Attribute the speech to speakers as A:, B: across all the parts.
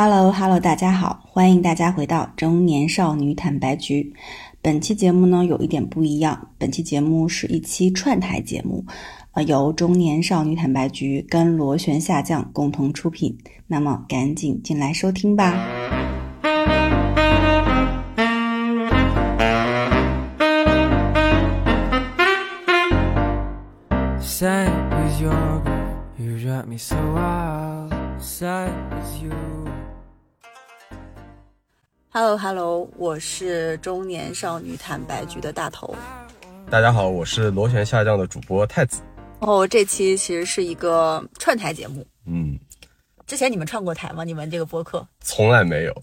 A: Hello Hello，大家好，欢迎大家回到中年少女坦白局。本期节目呢有一点不一样，本期节目是一期串台节目，呃，由中年少女坦白局跟螺旋下降共同出品。那么赶紧进来收听吧。
B: Sad is you.
A: Hello Hello，我是中年少女坦白局的大头。
C: 大家好，我是螺旋下降的主播太子。
A: 哦，这期其实是一个串台节目。
C: 嗯，
A: 之前你们串过台吗？你们这个播客？
C: 从来没有。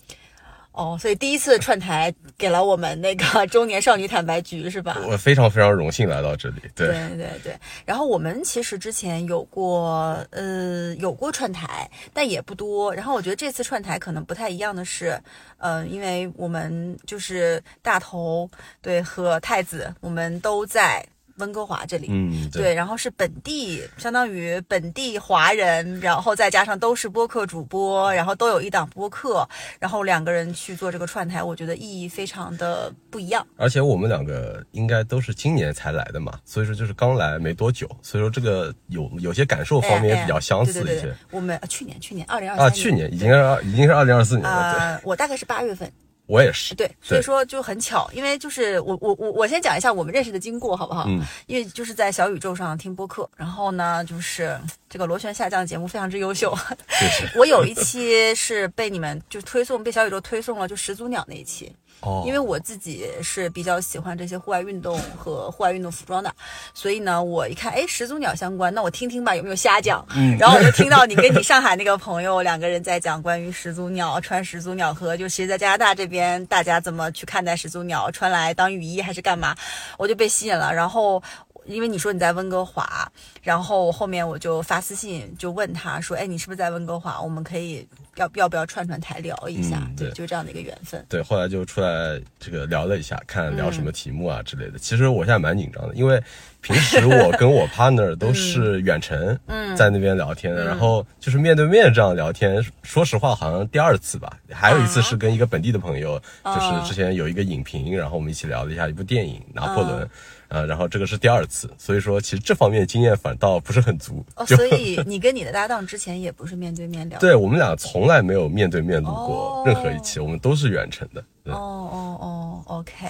A: 哦，所以第一次串台给了我们那个 中年少女坦白局是吧？
C: 我非常非常荣幸来到这里。对
A: 对对对。然后我们其实之前有过呃有过串台，但也不多。然后我觉得这次串台可能不太一样的是，呃，因为我们就是大头对和太子，我们都在温哥华这里。
C: 嗯，
A: 对，然后是本地，相当于本地华人，然后再加上都是播客主播，然后都有一档播客，然后两个人去做这个串台，我觉得意义非常的不一样。
C: 而且我们两个应该都是今年才来的嘛，所以说就是刚来没多久，所以说这个有有些感受方面也比较相似一些
A: 哎哎对对对。我们、呃去年去年二零二
C: 啊。去年已经是已经是二零二四年了，对，
A: 呃，我大概是八月份，
C: 我也是。
A: 对，所以说就很巧，因为就是我我我我先讲一下我们认识的经过，好不好？
C: 嗯，
A: 因为就是在小宇宙上听播客，然后呢，就是这个螺旋下降节目非常之优秀。我有一期是被你们就推送，被小宇宙推送了，就始祖鸟那一期。
C: 哦，
A: 因为我自己是比较喜欢这些户外运动和户外运动服装的，所以呢，我一看，哎，始祖鸟相关，那我听听吧，有没有瞎讲？嗯，然后我就听到你跟你上海那个朋友两个人在讲关于始祖鸟穿始祖鸟和就其实在加拿大这边大家怎么去看待始祖鸟，穿来当雨衣还是干嘛，我就被吸引了，然后。因为你说你在温哥华，然后后面我就发私信就问他说：“哎，你是不是在温哥华？我们可以要要不要串串台聊一下？”
C: 嗯对
A: 就这样的一个缘分。
C: 对，后来就出来这个聊了一下，看聊什么题目啊之类的。其实我现在蛮紧张的，因为平时我跟我 partner 都是远程，
A: 嗯
C: 在那边聊天的，然后就是面对面这样聊天，说实话好像第二次吧，还有一次是跟一个本地的朋友，就是之前有一个影评，然后我们一起聊了一下一部电影《拿破仑》。呃，然后这个是第二次，所以说其实这方面经验反倒不是很足。
A: 哦，所以你跟你的搭档之前也不是面对面聊。
C: 对我们俩从来没有面对面录过
A: 哦
C: 任何一期，我们都是远程的。
A: 哦哦哦，OK，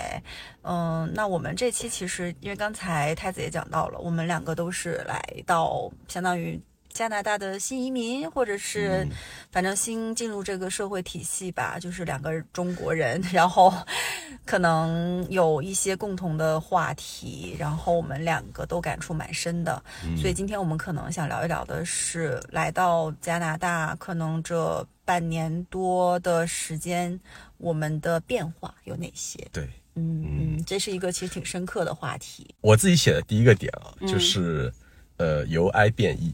A: 嗯，那我们这期其实因为刚才太子也讲到了，我们两个都是来到相当于加拿大的新移民，或者是
C: 嗯
A: 反正新进入这个社会体系吧，就是两个中国人，然后可能有一些共同的话题，然后我们两个都感触蛮深的，所以今天我们可能想聊一聊的是来到加拿大，可能这半年多的时间，我们的变化有哪些？
C: 对，
A: 嗯嗯，这是一个其实挺深刻的话题。
C: 我自己写的第一个点啊，
A: 嗯
C: 就是、呃由哀变异，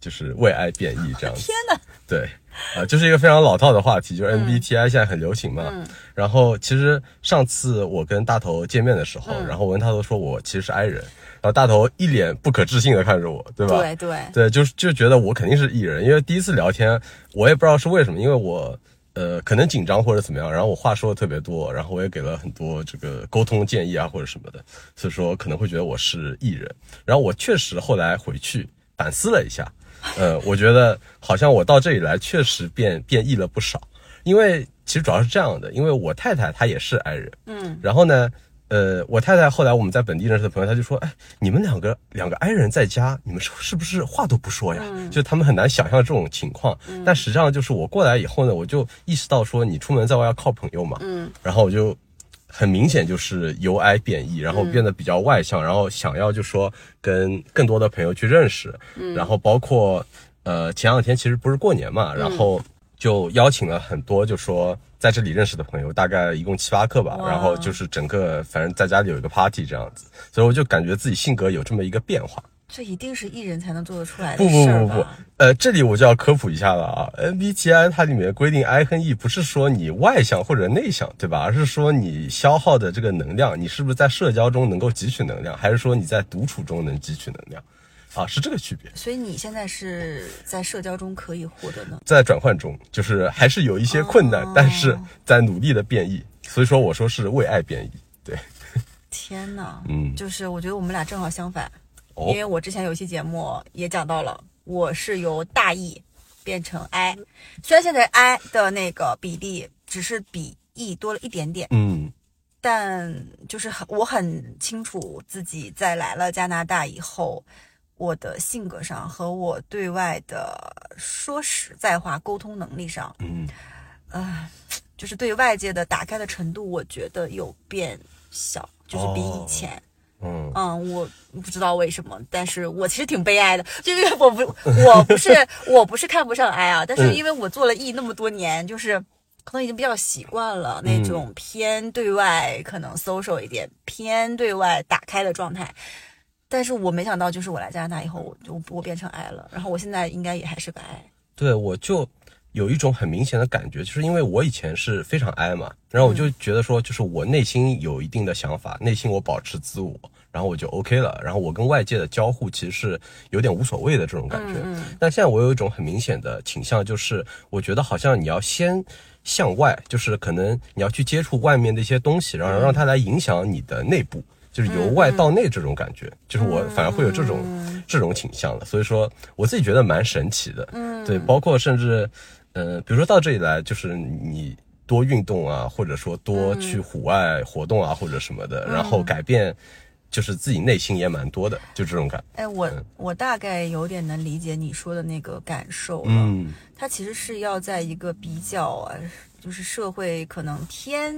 C: 就是为爱变异这样子。
A: 天哪！
C: 对，啊、就是一个非常老套的话题，
A: 嗯
C: 就是 MBTI 现在很流行嘛。然后其实上次我跟大头见面的时候，
A: 嗯
C: 然后我跟大头说我其实是 I 人，然后大头一脸不可置信的看着我，对吧？
A: 对对，
C: 对，就是就觉得我肯定是 E 人，因为第一次聊天，我也不知道是为什么，因为我呃可能紧张或者怎么样，然后我话说的特别多，然后我也给了很多这个沟通建议啊或者什么的，所以说可能会觉得我是艺人。然后我确实后来回去反思了一下，呃，我觉得好像我到这里来确实变变异了不少，因为其实主要是这样的，因为我太太她也是 i 人，
A: 嗯，
C: 然后呢。呃，我太太后来我们在本地认识的朋友，他就说，哎，你们两个两个 i 人在家，你们是是不是话都不说呀？就他们很难想象这种情况。但实际上就是我过来以后呢，我就意识到说，你出门在外要靠朋友嘛。
A: 嗯，
C: 然后我就很明显就是由 I 变异，然后变得比较外向，然后想要就说跟更多的朋友去认识。嗯，然后包括呃前两天其实不是过年嘛，然后就邀请了很多就说。在这里认识的朋友大概一共七八个吧，然后就是整个反正在家里有一个 party 这样子，所以我就感觉自己性格有这么一个变化。
A: 这一定是艺人才能做得出来的
C: 不不
A: 事儿
C: 不不
A: 吧？，
C: 呃，这里我就要科普一下了啊，MBTI 它里面规定 I 和 E 不是说你外向或者内向，对吧？而是说你消耗的这个能量，你是不是在社交中能够汲取能量，还是说你在独处中能汲取能量？啊，是这个区别。
A: 所以你现在是在社交中可以获得呢？
C: 在转换中，就是还是有一些困难，
A: 哦
C: 但是在努力的变异。所以说，我说是为爱变异。对，
A: 天呐，
C: 嗯
A: 就是我觉得我们俩正好相反，
C: 哦
A: 因为我之前有一期节目也讲到了，我是由大 E 变成 I，虽然现在 I 的那个比例只是比 E 多了一点点，
C: 嗯。
A: 但就是很我很清楚自己在来了加拿大以后，我的性格上和我对外的说实在话沟通能力上，
C: 嗯。
A: 呃，就是对外界的打开的程度，我觉得有变小，就是比以前。
C: 嗯
A: 嗯，我不知道为什么，但是我其实挺悲哀的，就因为 我不，我不是，我不是看不上 I 啊，但是
C: 嗯
A: 因为我做了 E 那么多年，就是可能已经比较习惯了那种偏对外，可能 social 一点，偏对外打开的状态。但是我没想到，就是我来加拿大以后，我就我变成 I 了，然后我现在应该也还是个 I。
C: 对，我就有一种很明显的感觉，就是因为我以前是非常 I 嘛，然后我就觉得说，就是我内心有一定的想法，内心我保持自我，然后我就 OK 了，然后我跟外界的交互其实是有点无所谓的这种感觉。但现在我有一种很明显的倾向，就是我觉得好像你要先。向外，就是可能你要去接触外面的一些东西，然后让它来影响你的内部，就是由外到内这种感觉，就是我反而会有这种、这种倾向了。所以说，我自己觉得蛮神奇的。嗯，对，包括甚至，呃，比如说到这里来，就是你多运动啊，或者说多去户外活动啊，或者什么的，然后改变，就是自己内心也蛮多的，就这种感。
A: 哎，我我大概有点能理解你说的那个感受了。
C: 嗯
A: 它其实是要在一个比较啊，就是社会可能偏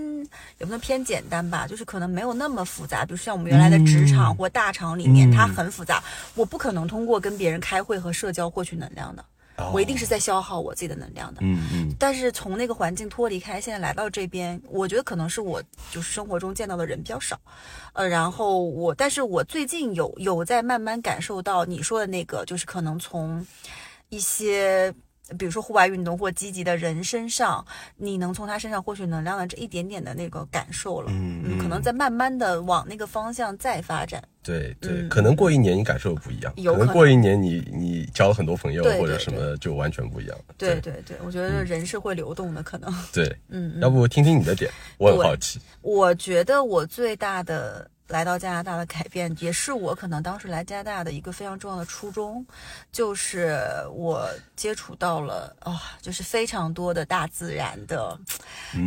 A: 也不能偏简单吧，就是可能没有那么复杂。比如像我们原来的职场或大厂里面，
C: 嗯
A: 它很复杂，我不可能通过跟别人开会和社交获取能量的，
C: 哦
A: 我一定是在消耗我自己的能量的。
C: 嗯嗯
A: 但是从那个环境脱离开，现在来到这边，我觉得可能是我就是生活中见到的人比较少，呃，然后我，但是我最近有有在慢慢感受到你说的那个，就是可能从一些。比如说户外运动或积极的人身上，你能从他身上获取能量的这一点点的那个感受了，
C: 嗯嗯
A: 可能在慢慢的往那个方向再发展。
C: 对对，
A: 嗯
C: 可能过一年你感受不一样，
A: 有可能
C: 过一年你你交了很多朋友或者什么就完全不一样了。
A: 对对对，我觉得人是会流动的，可能。
C: 对，
A: 嗯，嗯
C: 要不听听你的点，我很好奇。
A: 我觉得我最大的来到加拿大的改变，也是我可能当时来加拿大的一个非常重要的初衷，就是我接触到了啊、就是非常多的大自然的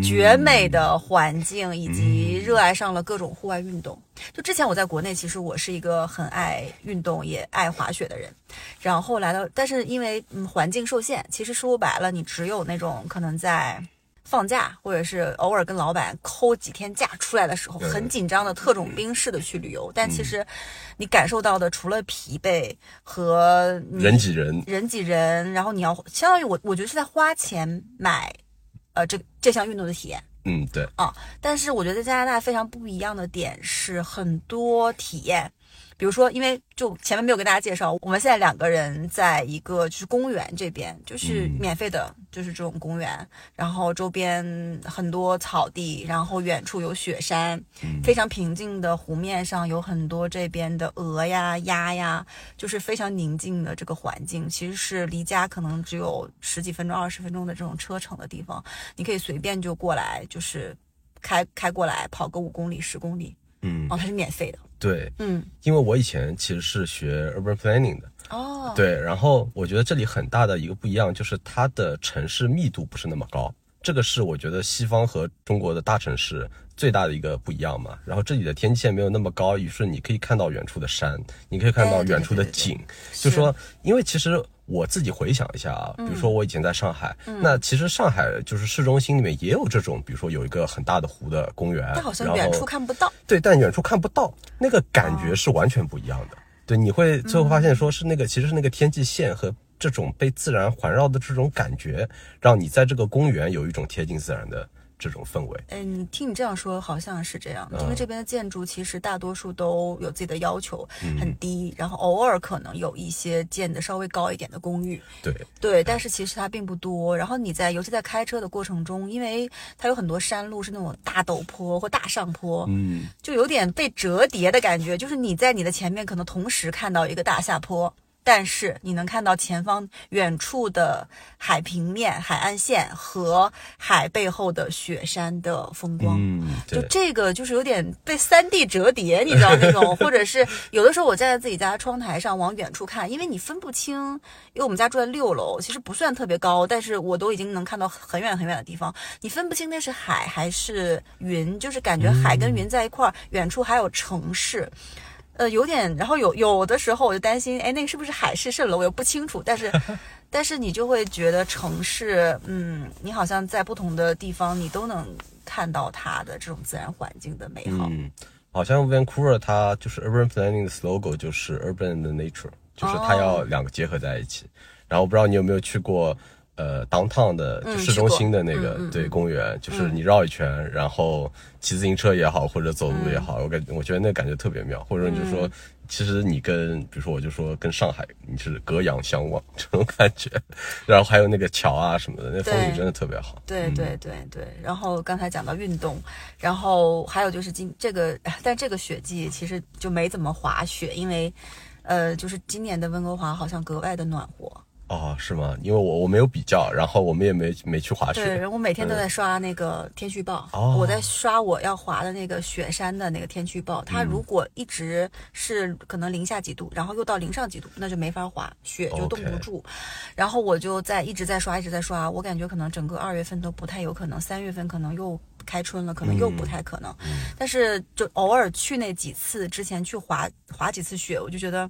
A: 绝美的环境，以及热爱上了各种户外运动。就之前我在国内，其实我是一个很爱运动也爱滑雪的人，然后来到，但是因为嗯环境受限，其实说白了，你只有那种可能在。放假，或者是偶尔跟老板抠几天假出来的时候，很紧张的特种兵式的去旅游，但其实你感受到的除了疲惫和
C: 人挤人，
A: 人挤人，然后你要相当于我，我觉得是在花钱买，呃，这这项运动的体验。
C: 嗯，对，
A: 啊，但是我觉得在加拿大非常不一样的点是很多体验，比如说，因为就前面没有跟大家介绍，我们现在两个人在一个就是公园这边，就是
C: 嗯。
A: 免费的，就是这种公园，然后周边很多草地，然后远处有雪山，
C: 嗯
A: 非常平静的湖面上有很多这边的鹅呀、鸭呀，就是非常宁静的这个环境，其实是离家可能只有十几分钟、二十分钟的这种车程的地方，你可以随便就过来，就是开开过来跑个五公里、十公里，
C: 嗯。
A: 哦，它是免费的，
C: 对，
A: 嗯，
C: 因为我以前其实是学 urban planning 的，
A: 哦，，
C: 对，然后我觉得这里很大的一个不一样就是它的城市密度不是那么高，这个是我觉得西方和中国的大城市最大的一个不一样嘛。然后这里的天际线没有那么高，于是你可以看到远处的山，你可以看到远处的
A: 对对对
C: 景，就说因为其实。我自己回想一下啊，比如说我以前在上海，
A: 嗯。
C: 那其实上海就是市中心里面也有这种，比如说有一个很大的湖的公园，
A: 但好像远处看不到，
C: 对，但远处看不到，那个感觉是完全不一样的。对，你会最后发现说是那个，其实是那个天际线和这种被自然环绕的这种感觉，让你在这个公园有一种贴近自然的这种氛围。
A: 嗯，你听你这样说，好像是这样，因为
C: 嗯
A: 这边的建筑其实大多数都有自己的要求，
C: 嗯
A: 很低，然后偶尔可能有一些建的稍微高一点的公寓，
C: 对，
A: 对，但是其实它并不多。然后你在，尤其在开车的过程中，因为它有很多山路是那种大陡坡或大上坡，
C: 嗯，
A: 就有点被折叠的感觉，就是你在你的前面可能同时看到一个大下坡。但是你能看到前方远处的海平面、海岸线和海背后的雪山的风光，
C: 嗯，
A: 就，这个就是有点被三 D 折叠，你知道那种，或者是有的时候我站在自己家窗台上往远处看，因为你分不清，因为我们家住在六楼，其实不算特别高，但是我都已经能看到很远很远的地方，你分不清那是海还是云，就是感觉海跟云在一块儿，远处还有城市。呃，有点，然后有有的时候我就担心，哎，那个是不是海市蜃楼？我又不清楚，但是，但是你就会觉得城市，嗯，你好像在不同的地方，你都能看到它的这种自然环境的美好。
C: 嗯，好像 Vancouver 它就是 urban planning 的 slogan 就是 urban 的 nature，就是它要两个结合在一起。然后我不知道你有没有去过。呃，downtown 的市中心的那个、对公园，就是你绕一圈，然后骑自行车也好，或者走路也好，我感我觉得那感觉特别妙。或者你就说，其实你跟比如说我就说跟上海你是隔洋相望这种感觉，然后还有那个桥啊什么的，那风景真的特别好。
A: 对对对对，然后刚才讲到运动，然后还有就是今这个，但这个雪季其实就没怎么滑雪，因为，呃，就是今年的温哥华好像格外的暖和。
C: 哦，是吗？因为我我没有比较，然后我们也没没去滑
A: 对，
C: 雪。
A: 然后我每天都在刷那个天气预报，
C: 哦
A: 我在刷我要滑的那个雪山的那个天气预报。它如果一直是可能零下几度，然后又到零上几度，那就没法滑，雪就冻不住。然后我就在一直在刷，一直在刷。我感觉可能整个二月份都不太有可能，三月份可能又开春了，可能又不太可能。但是就偶尔去那几次之前去滑滑几次雪，我就觉得。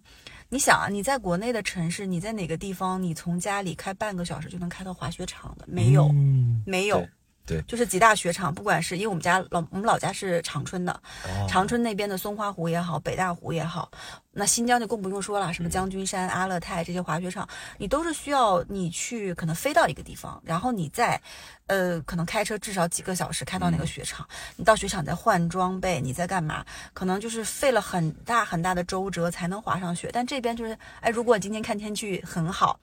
A: 你想啊，你在国内的城市，你在哪个地方，你从家里开半个小时就能开到滑雪场的？没有，
C: 嗯，
A: 没有，
C: 对对
A: 就是几大雪场，不管是因为我们家老我们老家是长春的，
C: 哦
A: 长春那边的松花湖也好，北大湖也好，那新疆就更不用说了，什么将军山、阿勒泰这些滑雪场，你都是需要你去可能飞到一个地方，然后你再，呃，可能开车至少几个小时开到那个雪场，你到雪场再换装备，你在干嘛？可能就是费了很大很大的周折才能滑上雪。但这边就是，哎，如果今天看天气很好，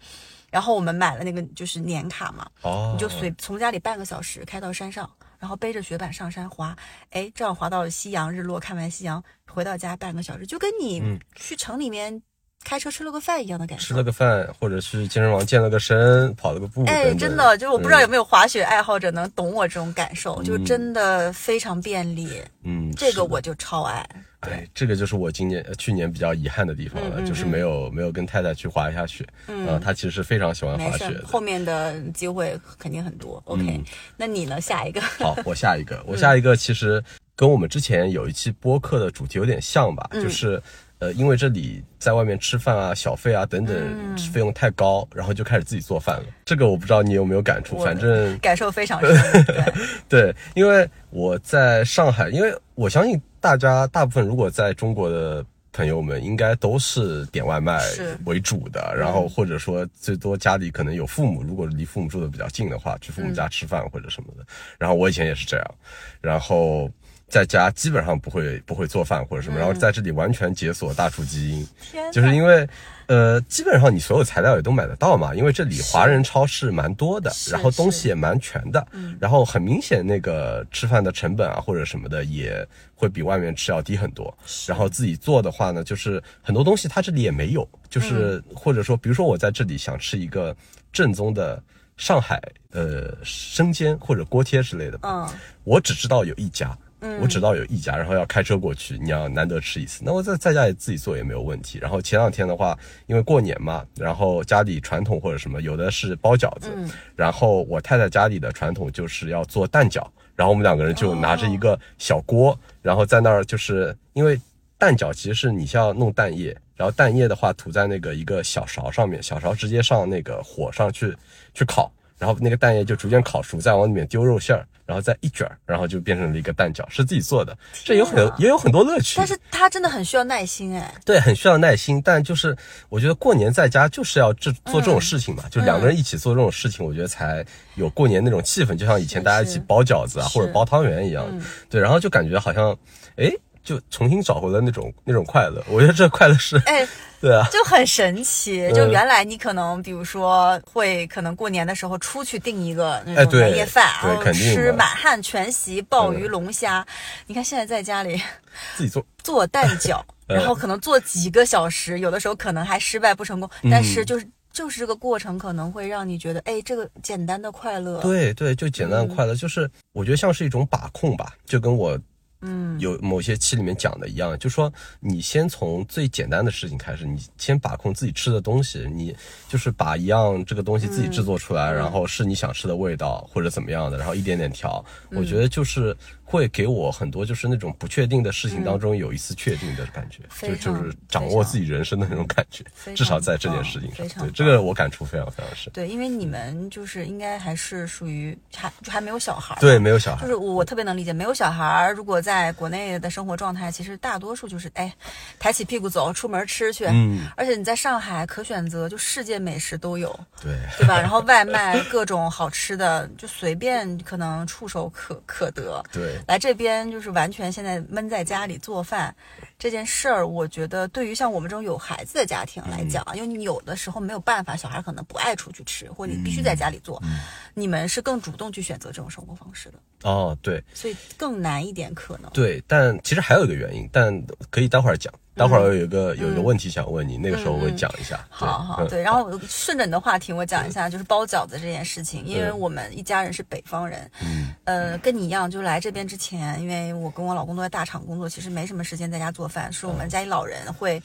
A: 然后我们买了那个就是年卡嘛，
C: 哦，
A: 你就随从家里半个小时开到山上，然后背着雪板上山滑，哎，正好滑到了夕阳日落，看完夕阳回到家半个小时，就跟你去城里面开车吃了个饭一样的感受。
C: 嗯吃了个饭，或者是健身房健了个身，跑了个步，
A: 哎，真的，就是我不知道有
C: 嗯
A: 没有滑雪爱好者能懂我这种感受，就真的非常便利，
C: 嗯，
A: 这个我就超爱。
C: 哎，这个就是我今年、呃去年比较遗憾的地方了，
A: 嗯嗯
C: 就是没有没有跟太太去滑一下雪。
A: 嗯
C: 呃她其实是非常喜欢滑雪，的。
A: 后面的机会肯定很多。OK，、
C: 嗯
A: 那你呢？下一个？
C: 好，我下一
A: 嗯
C: 个，我下一个其实跟我们之前有一期播客的主题有点像吧，
A: 嗯
C: 就是呃，因为这里在外面吃饭啊、小费啊等等
A: 嗯
C: 费用太高，然后就开始自己做饭了。这个我不知道你有没有感触，反正
A: 感受非常深。对，
C: 对，因为我在上海，因为我相信大家大部分如果在中国的朋友们，应该都是点外卖为主的，然后或者说最多家里可能有父母，如果离父母住的比较近的话，去父母家吃饭或者什么的。然后我以前也是这样，然后。在家基本上不会不会做饭或者什么，然后在这里完全解锁大厨基因，就是因为，呃，基本上你所有材料也都买得到嘛，因为这里华人超市蛮多的，然后东西也蛮全的，然后很明显那个吃饭的成本啊或者什么的也会比外面吃要低很多。然后自己做的话呢，就是很多东西它这里也没有，就是、或者说，比如说我在这里想吃一个正宗的上海呃生煎或者锅贴之类的吧，
A: 嗯。
C: 我只知道有一家，我只知道有一家，然后要开车过去，你要难得吃一次。那我在在家里自己做也没有问题。然后前两天的话，因为过年嘛，然后家里传统或者什么，有的是包饺子，然后我太太家里的传统就是要做蛋饺，然后我们两个人就拿着一个小锅，然后在那儿就是因为蛋饺其实是你需要弄蛋液，然后蛋液的话涂在那个一个小勺上面，小勺直接上那个火上去去烤。然后那个蛋液就逐渐烤熟，再往里面丢肉馅儿，然后再一卷儿，然后就变成了一个蛋饺，是自己做的，这有很也有很多乐趣。
A: 但是它真的很需要耐心哎。
C: 对，很需要耐心，但就是我觉得过年在家就是要这做这种事情嘛，就两个人一起做这种事情，我觉得才有过年那种气氛，就像以前大家一起包饺子啊，或者包汤圆一样。对，然后就感觉好像，哎，就重新找回了那种 那种快乐。我觉得这快乐是，
A: 哎，
C: 对啊，
A: 就很神奇。
C: 嗯
A: 就原来你可能，比如说会可能过年的时候出去订一个那种年夜饭，
C: 对
A: 然后
C: 肯定的
A: 吃满汉全席、鲍鱼、
C: 嗯
A: 龙虾。你看现在在家里
C: 自己做，
A: 做蛋饺，
C: 嗯
A: 然后可能做几个小时，有的时候可能还失败不成功，
C: 嗯
A: 但是就是就是这个过程可能会让你觉得，哎，这个简单的快乐，
C: 对对，就简单的快乐，就是我觉得像是一种把控吧，就跟我。
A: 嗯，
C: 有某些期里面讲的一样，就说你先从最简单的事情开始，你先把控自己吃的东西，你就是把一样这个东西自己制作出
A: 嗯。
C: 来，然后是你想吃的味道或者怎么样的，然后一点点调，
A: 嗯。
C: 我觉得就是会给我很多就是那种不确定的事情当中有一丝确定的感觉，
A: 嗯
C: 就就是掌握自己人生的那种感觉至少在这件事情上对这个我感触非常非常深。
A: 对，因为你们就是应该还是属于还就还没有小孩，
C: 对，没有小孩
A: 就，是我我特别能理解，没有小孩，如果在国内的生活状态，其实大多数就是哎，抬起屁股走，出门吃去。
C: 嗯，
A: 而且你在上海可选择，就世界美食都有，
C: 对，
A: 对吧？然后外 卖各种好吃的，就随便可能触手可可得。
C: 对，
A: 来这边就是完全现在闷在家里做饭。这件事儿，我觉得对于像我们这种有孩子的家庭来讲，
C: 嗯
A: 因为你有的时候没有办法，小孩可能不爱出去吃，或者你必须在家里做，
C: 嗯
A: 你们是更主动去选择这种生活方式的，
C: 哦，对，
A: 所以更难一点可能。
C: 对，但其实还有一个原因，但可以待会儿讲。待会儿我有一个、有一个问题想问你，那个时候我会讲一下。
A: 嗯好好，
C: 嗯
A: 对，然后顺着你的话题，我讲一下就是包饺子这件事情，因为
C: 嗯
A: 我们一家人是北方人，
C: 嗯
A: 呃，跟你一样，就来这边之前，因为我跟我老公都在大厂工作，其实没什么时间在家做饭，是我们家里老人会。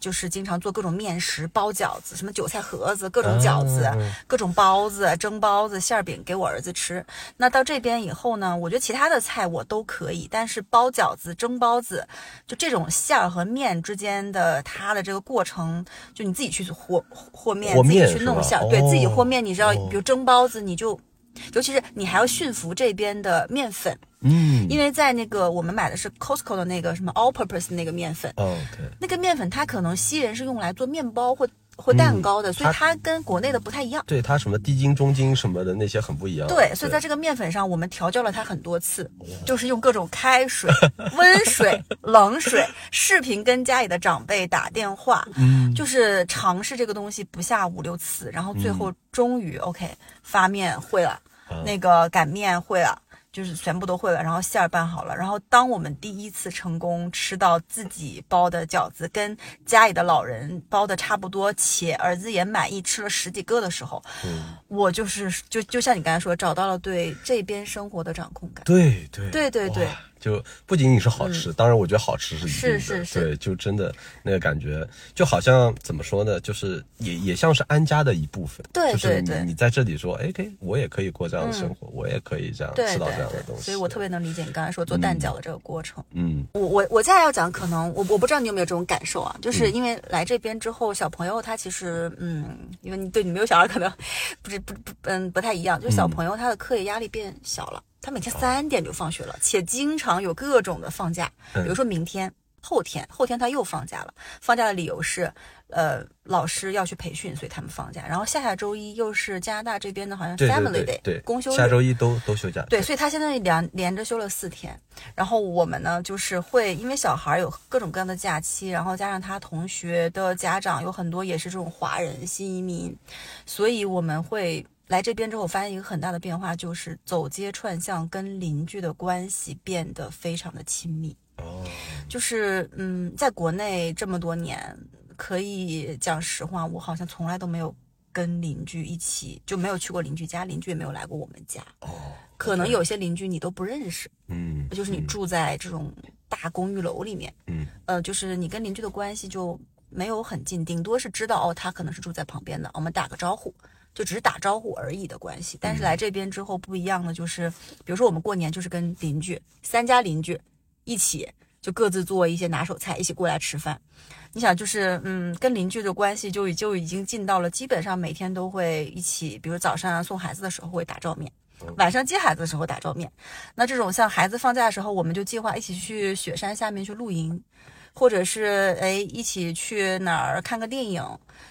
A: 就是经常做各种面食、包饺子，什么韭菜盒子、各种饺子、各种包子、蒸包子、馅儿饼给我儿子吃。那到这边以后呢，我觉得其他的菜我都可以，但是包饺子、蒸包子，就这种馅儿和面之间的它的这个过程，就你自己去和和面，
C: 面
A: 自己去弄馅儿，对自己
C: 哦
A: 和面，你知道，
C: 哦
A: 比如蒸包子，你就。尤其是你还要驯服这边的面粉，
C: 嗯。
A: 因为在那个我们买的是 Costco 的那个什么 All Purpose 那个面粉，
C: 哦，OK，
A: 那个面粉它可能西人是用来做面包或或蛋糕的，所以它跟国内的不太一样。
C: 对它什么低筋、中筋什么的那些很不一样。
A: 对，所以在这个面粉上，我们调教了它很多次，就是用各种开水、温水、冷水，视频跟家里的长辈打电话，
C: 嗯，
A: 就是尝试这个东西不下五六次，然后最后终于 OK 发面会了，
C: 啊
A: 那个擀面会了。就是全部都会了，然后馅儿拌好了，然后当我们第一次成功吃到自己包的饺子，跟家里的老人包的差不多，且儿子也满意吃了十几个的时候，
C: 嗯
A: 我就是就就像你刚才说，找到了对这边生活的掌控感。
C: 对对
A: 对对对
C: 哇就不仅仅是好吃，当然我觉得好吃是一定的，
A: 是是是。
C: 对，就真的那个感觉，就好像怎么说呢，就是也也像是安家的一部分，
A: 对
C: 就是你
A: 对。对
C: 你在这里说，哎，可以，我也可以过这样的生活，我也可以这样
A: 对
C: 吃到这样的东西，
A: 所以我特别能理解你刚才说做蛋饺的这个过程。
C: 嗯
A: 我我我接下来要讲，可能我我不知道你有没有这种感受啊，就是因为来这边之后，小朋友他其实嗯，因为你对你没有小孩，可能不是不不嗯不太一样，就是小朋友他的课业压力变小了，他每天三点就放学了，且经常有各种的放假，比如说明天。后天，后天他又放假了。放假的理由是，呃，老师要去培训，所以他们放假。然后下下周一又是加拿大这边的，好像 Family Day
C: 对对，
A: 公休，
C: 下周一都都休假，
A: 对，所以他现在连连着休了四天。然后我们呢，就是会因为小孩有各种各样的假期，然后加上他同学的家长有很多也是这种华人新移民，所以我们会来这边之后发现一个很大的变化，就是走街串巷跟邻居的关系变得非常的亲密。
C: 哦，
A: 就是嗯，在国内这么多年，可以讲实话，我好像从来都没有跟邻居一起，就没有去过邻居家，邻居也没有来过我们家。
C: 哦，
A: 可能有些邻居你都不认识，
C: 嗯，
A: 就是你住在这种大公寓楼里面，
C: 嗯
A: 呃，就是你跟邻居的关系就没有很近，顶多是知道哦，他可能是住在旁边的，我们打个招呼，就只是打招呼而已的关系。但是来这边之后不一样的就是，比如说我们过年就是跟邻居三家邻居一起。就各自做一些拿手菜，一起过来吃饭。你想，就是嗯，跟邻居的关系就已就已经近到了，基本上每天都会一起，比如早上送孩子的时候会打照面，晚上接孩子的时候打照面。那这种像孩子放假的时候，我们就计划一起去雪山下面去露营，或者是哎一起去哪儿看个电影，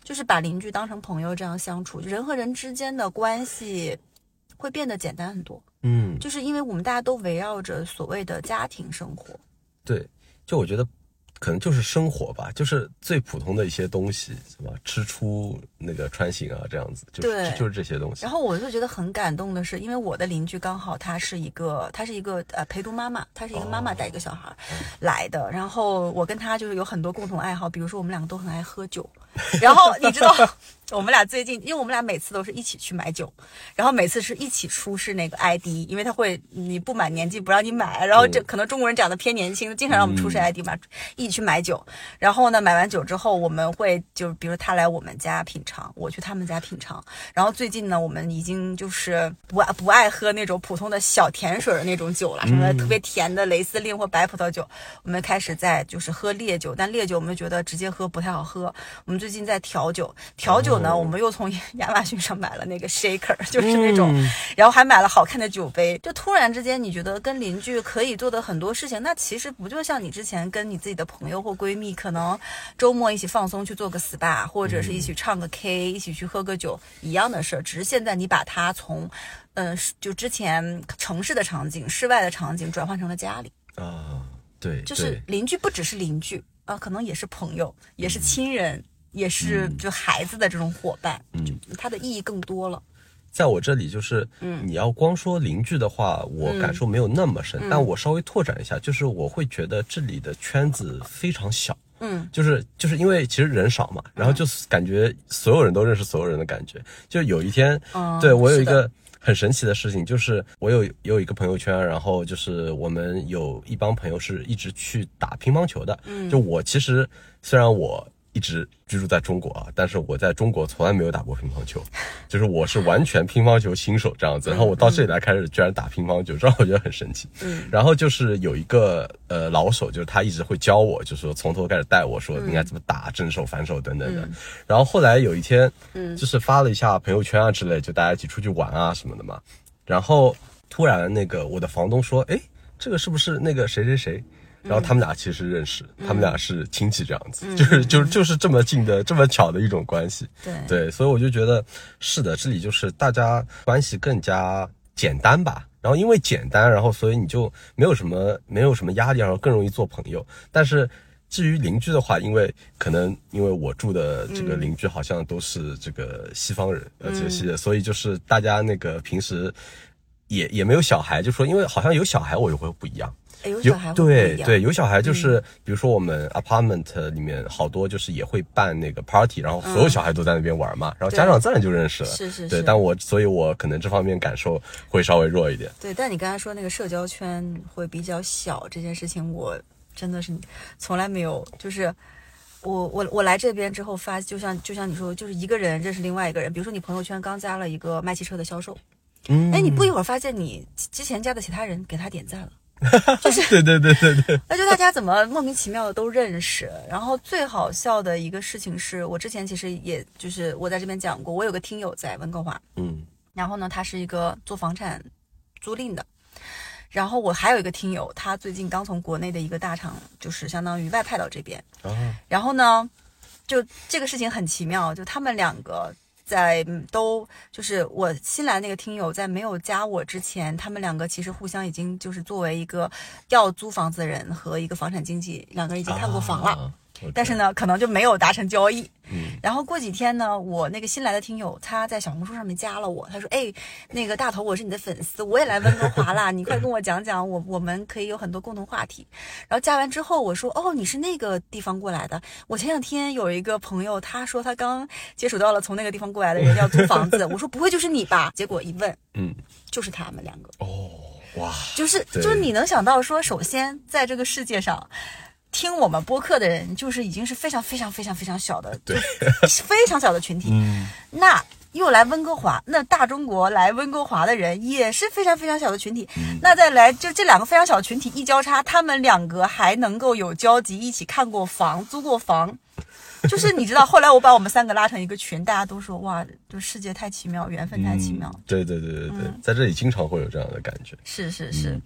A: 就是把邻居当成朋友这样相处，人和人之间的关系会变得简单很多。
C: 嗯，
A: 就是因为我们大家都围绕着所谓的家庭生活，
C: 对，就我觉得可能就是生活吧，就是最普通的一些东西，什么吃出那个穿行啊，这样子，就是就是这些东西
A: 然。后我就觉得很感动的是，因为我的邻居刚好她是一个，她是一个呃陪读妈妈，她是一个妈妈带一个小孩儿来的。然后我跟她就是有很多共同爱好，比如说我们两个都很爱喝酒。然后你知道，我们俩最近，因为我们俩每次都是一起去买酒，然后每次是一起出示那个 ID，因为他会你不满年纪不让你买，然后这可能中国人长得偏年轻，经常让我们出示 ID 嘛，一起去买酒。然后呢，买完酒之后，我们会就比如他来我们家品尝，我去他们家品尝。然后最近呢，我们已经就是不爱不爱喝那种普通的小甜水的那种酒了，什么特别甜的雷司令或白葡萄酒，我们开始在就是喝烈酒，但烈酒我们觉得直接喝不太好喝，我们最近在调酒，调酒呢，我们又从 亚马逊上买了那个 shaker，就是那种，然后还买了好看的酒杯，就突然之间你觉得跟邻居可以做的很多事情，那其实不就像你之前跟你自己的朋友或闺蜜，可能周末一起放松去做个 SPA，或者是一起唱个 K，、一起去喝个酒一样的事儿，只是现在你把它从，嗯、就之前城市的场景、室外的场景转换成了家里。
C: 啊，对，
A: 就是邻居不只是邻居啊，可能也是朋友，也是亲人，也是就孩子的这种伙伴，
C: 嗯。
A: 就它的意义更多了。
C: 在我这里，就是，
A: 嗯。
C: 你要光说邻居的话，我感受没有那么深，但我稍微拓展一下，就是我会觉得这里的圈子非常小，
A: 嗯，
C: 就是就是因为其实人少嘛，然后就是感觉所有人都认识所有人的感觉。就有一天，
A: 嗯
C: 对我有一个很神奇的事情，就是我有有一个朋友圈，然后就是我们有一帮朋友是一直去打乒乓球的。嗯，就我其实虽然我一直居住在中国啊，但是我在中国从来没有打过乒乓球，就是我是完全乒乓球新手这样子。然后我到这里来开始居然打乒乓球，这让我觉得很神奇。
A: 嗯，
C: 然后就是有一个呃老手，就是他一直会教我，就是说从头开始带我说应该怎么打正手、反手等等的。然后后来有一天，
A: 嗯
C: 就是发了一下朋友圈啊之类，就大家一起出去玩啊什么的嘛。然后突然那个我的房东说，哎，这个是不是那个谁谁谁？然后他们俩其实认识，他们俩是亲戚这样子，就是就是就是这么近的这么巧的一种关系。
A: 对
C: 对，所以我就觉得是的，这里就是大家关系更加简单吧。然后因为简单，然后所以你就没有什么没有什么压力，然后更容易做朋友。但是至于邻居的话，因为可能因为我住的这个邻居好像都是这个西方人，而且是所以就是大家那个平时也也没有小孩，就说因为好像有小孩我就会不一样。
A: 哎，有
C: 有
A: 小孩
C: 对对，有小孩就是，比如说我们 apartment 里面好多就是也会办那个 party，然后所有小孩都在那边玩嘛，然后家长自然就认识了。对，
A: 是是对
C: 但我所以，我可能这方面感受会稍微弱一点。
A: 对，但你刚才说那个社交圈会比较小这件事情，我真的是从来没有，就是我我我来这边之后发，就像就像你说，就是一个人认识另外一个人，比如说你朋友圈刚加了一个卖汽车的销售，
C: 嗯，
A: 哎，你不一会儿发现你之前加的其他人给他点赞了。
C: 对对对对对，
A: 那就大家怎么莫名其妙的都认识？然后最好笑的一个事情是我之前其实也就是我在这边讲过，我有个听友在温哥华，
C: 嗯
A: 然后呢，他是一个做房产租赁的。然后我还有一个听友，他最近刚从国内的一个大厂，就是相当于外派到这边。
C: 啊，
A: 然后呢，就这个事情很奇妙，就他们两个在都就是我新来那个听友，在没有加我之前，他们两个其实互相已经就是作为一个要租房子的人和一个房产经纪，两个人已经看过房了。但是，呢，可能就没有达成交易。
C: 嗯
A: 然后过几天呢，我那个新来的听友，他在小红书上面加了我，他说：“哎，那个大头，我是你的粉丝，我也来温哥华啦，你快跟我讲讲，我我们可以有很多共同话题。”然后加完之后，我说：“哦，你是那个地方过来的。我前两天有一个朋友，他说他刚接触到了从那个地方过来的人要租房子，我说不会就是你吧？结果一问，
C: 嗯，
A: 就是他们两个。
C: 哦，哇，
A: 就是就是你能想到说，首先在这个世界上。听我们播客的人，就是已经是非常非常非常非常小的，对非常小的群体。
C: 嗯
A: 那又来温哥华，那大中国来温哥华的人也是非常非常小的群体。那再来就这两个非常小的群体一交叉，他们两个还能够有交集，一起看过房，租过房。就是你知道，后来我把我们三个拉成一个群，大家都说哇，就世界太奇妙，缘分太奇妙。
C: 对对对对对，在这里经常会有这样的感觉。
A: 是是是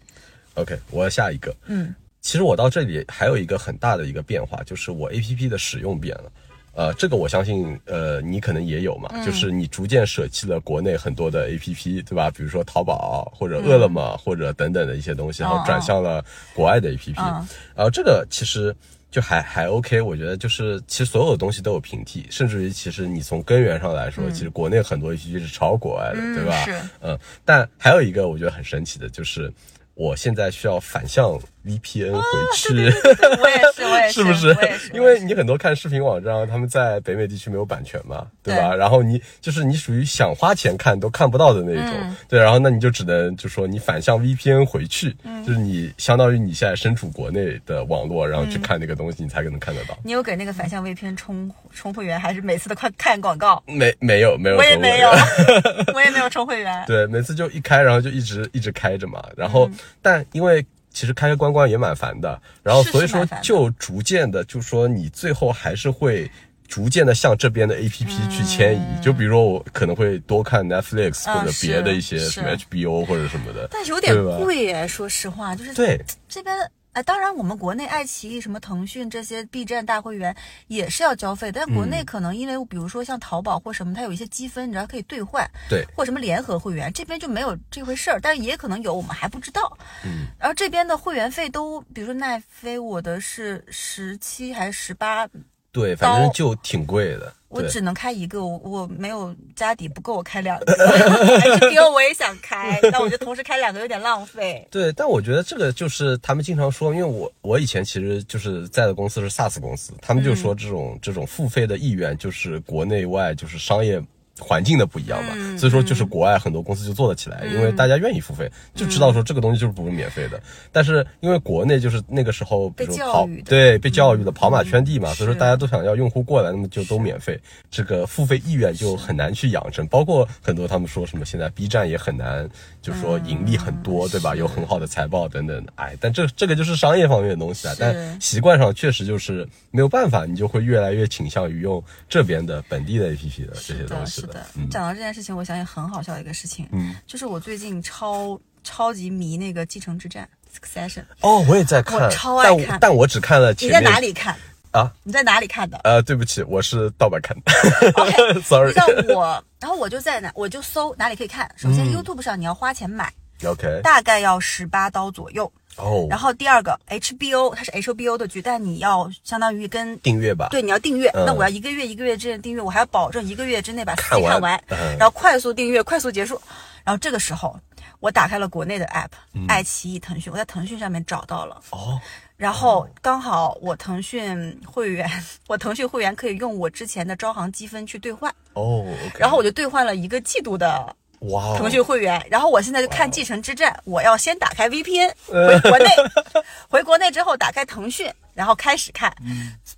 C: ，OK，我要下一个。
A: 嗯，
C: 其实我到这里还有一个很大的一个变化，就是我 APP 的使用变了。呃，这个我相信，呃，你可能也有嘛，就是你逐渐舍弃了国内很多的 APP，对吧？比如说淘宝或者饿了么、或者等等的一些东西，然后转向了国外的 APP。
A: 嗯
C: 然后这个其实就还还 OK，我觉得就是其实所有的东西都有平替，甚至于其实你从根源上来说，其实国内很多 APP 是抄国外的，
A: 嗯
C: 对吧？
A: 是
C: 嗯，但还有一个我觉得很神奇的就是。我现在需要反向 VPN 回去，
A: 我也是，我也 是，
C: 是不是
A: 是，？
C: 因为你很多看视频网站，他们在北美地区没有版权嘛，对吧？然后你就是你属于想花钱看都看不到的那种，
A: 嗯
C: 对。然后那你就只能就说你反向 VPN 回去，
A: 嗯
C: 就是你相当于你现在身处国内的网络，然后去看那个东西，你才可能看得到。
A: 你有给那个反向 VPN 充充会员，还是每次都快看广告？
C: 没没有没有，
A: 我也没有，我也没有充会员。
C: 对，每次就一开，然后就一直一直开着嘛。然后，但因为其实开开关关也蛮烦的，然后所以说就逐渐的，就说你最后还是会。逐渐的向这边的 A P P 去迁移，就比如说我可能会多看 Netflix
A: 嗯
C: 或者别的一些什么 H B O 或者什么的，
A: 但有点贵耶，说实话，就是
C: 对。
A: 这边。哎，当然，我们国内爱奇艺、什么腾讯这些 B 站大会员也是要交费，但国
C: 嗯
A: 内可能因为比如说像淘宝或什么，它有一些积分，你知道可以兑换，
C: 对
A: 或什么联合会员，这边就没有这回事儿，但也可能有，我们还不知道。
C: 嗯，
A: 然后这边的会员费都，比如说奈飞，我的是十七还是十八，
C: 对，反正就挺贵的。
A: 我只能开一个，我我没有家底不够，我开两个。HBO 我也想开，但我觉得同时开两个有点浪费。
C: 对，但我觉得这个就是他们经常说，因为我我以前其实就是在的公司是 SaaS 公司，他们就说这种、这种付费的意愿就是国内外就是商业。环境的不一样嘛，
A: 嗯
C: 所以说就是国外很多公司就做得起来，因为大家愿意付费，就知道说这个东西就是不是免费的。但是因为国内就是那个时候，比如说跑对被教育的跑马圈地嘛，所以说大家都想要用户过来，那么就都免费，这个付费意愿就很难去养成。包括很多他们说什么现在 B 站也很难，就说盈利很多，对吧？有很好的财报等等的，哎，但这这个就是商业方面的东西啊。但习惯上确实就是没有办法，你就会越来越倾向于用这边的本地的 APP 的这些，东西了
A: 是的。。
C: 嗯
A: 讲到这件事情，我想起很好笑的一个事情，
C: 嗯，
A: 就是我最近超超级迷那个《继承之战》Succession，
C: 哦，我也在看，
A: 我超爱看
C: 但我只看了前
A: 你在哪里看？
C: 啊？
A: 你在哪里看的？
C: 呃，对不起，我是盗版看的 OK，，sorry
A: 你。知道我，然后我就在哪，我就搜哪里可以看。首先
C: 嗯
A: YouTube 上你要花钱买，
C: OK，
A: 大概要十八刀左右。
C: 哦，
A: 然后第二个 HBO，它是 HBO 的剧，但你要相当于跟
C: 订阅吧。
A: 对，你要订阅，
C: 嗯。
A: 那我要一个月一个月之内订阅，我还要保证一个月之内把四
C: 看完。
A: 季看完，
C: 嗯。
A: 然后快速订阅，快速结束。然后这个时候，我打开了国内的 app，、爱奇艺、腾讯，我在腾讯上面找到了，
C: 嗯哦，
A: 然后刚好我腾讯会员，我腾讯会员可以用我之前的招行积分去兑换，
C: 哦
A: 然后我就兑换了一个季度的
C: 哇哦，
A: 腾讯会员，然后我现在就看《继承之战》，我要先打开 VPN 回国内，回国内之后打开腾讯，然后开始看，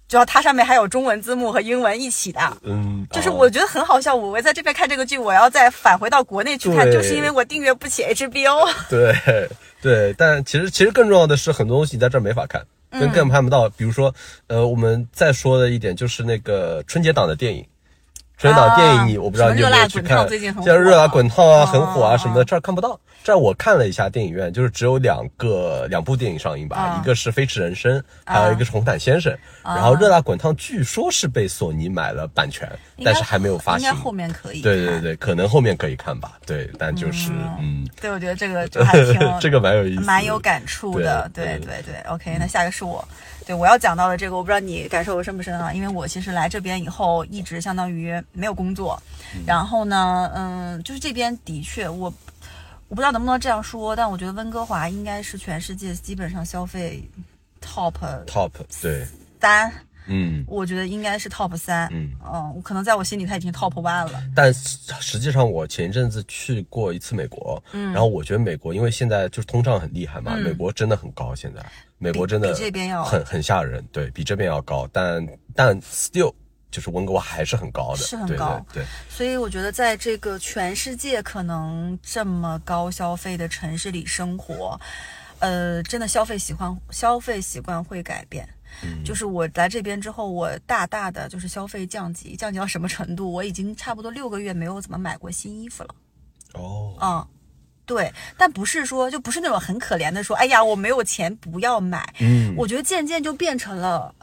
A: 主要它上面还有中文字幕和英文一起的。
C: 嗯，
A: 就是
C: 哦
A: 我觉得很好笑，我我在这边看这个剧，我要再返回到国内去看，就是因为我订阅不起 HBO。
C: 对对，但其实其实更重要的是，很多东西你在这儿没法看，
A: 嗯
C: 跟更看不到。比如说，呃，我们再说的一点就是那个春节档的电影。春节档电影你，
A: 啊
C: 我不知道你有没有去看，像热辣滚烫啊，很火啊
A: 哦
C: 什么的，这儿看不到。这儿我看了一下电影院，就是只有两个两部电影上映吧，
A: 啊
C: 一个是《飞驰人生》，还有一个是《红毯先生》。然后热辣滚烫据说是被索尼买了版权，但是还没有发行。
A: 应该后面可以。
C: 对对。对，可能后面可以看吧。对，但就是嗯，
A: 对，我觉得这个就 还挺
C: 这个蛮有意思的
A: 蛮有感触的。
C: 对
A: 对对，OK，那下一个是我，对我要讲到的这个，我不知道你感受深不深啊？因为我其实来这边以后，一直相当于没有工作，然后呢，嗯，就是这边的确我。我不知道能不能这样说，但我觉得温哥华应该是全世界基本上消费 top
C: top 对，
A: 三，
C: 嗯。
A: 我觉得应该是 top 三。
C: 嗯
A: 嗯，可能在我心里它已经 top one 了。
C: 但实际上，我前一阵子去过一次美国，嗯，然后我觉得美国因为现在就是通胀很厉害嘛，美国真的很高，现在美国真的
A: 嗯比这边要
C: 很很吓人，对比这边要高，但但 still 就是温哥华还是很高的，
A: 是很高
C: 对对
A: 所以我觉得，在这个全世界可能这么高消费的城市里生活，呃，真的消费习惯消费习惯会改变。
C: 嗯
A: 就是我来这边之后，我大大的就是消费降级，降级到什么程度？我已经差不多六个月没有怎么买过新衣服了。
C: 哦，
A: 嗯，对，但不是说就不是那种很可怜的说，哎呀，我没有钱不要买。
C: 嗯，
A: 我觉得渐渐就变成了。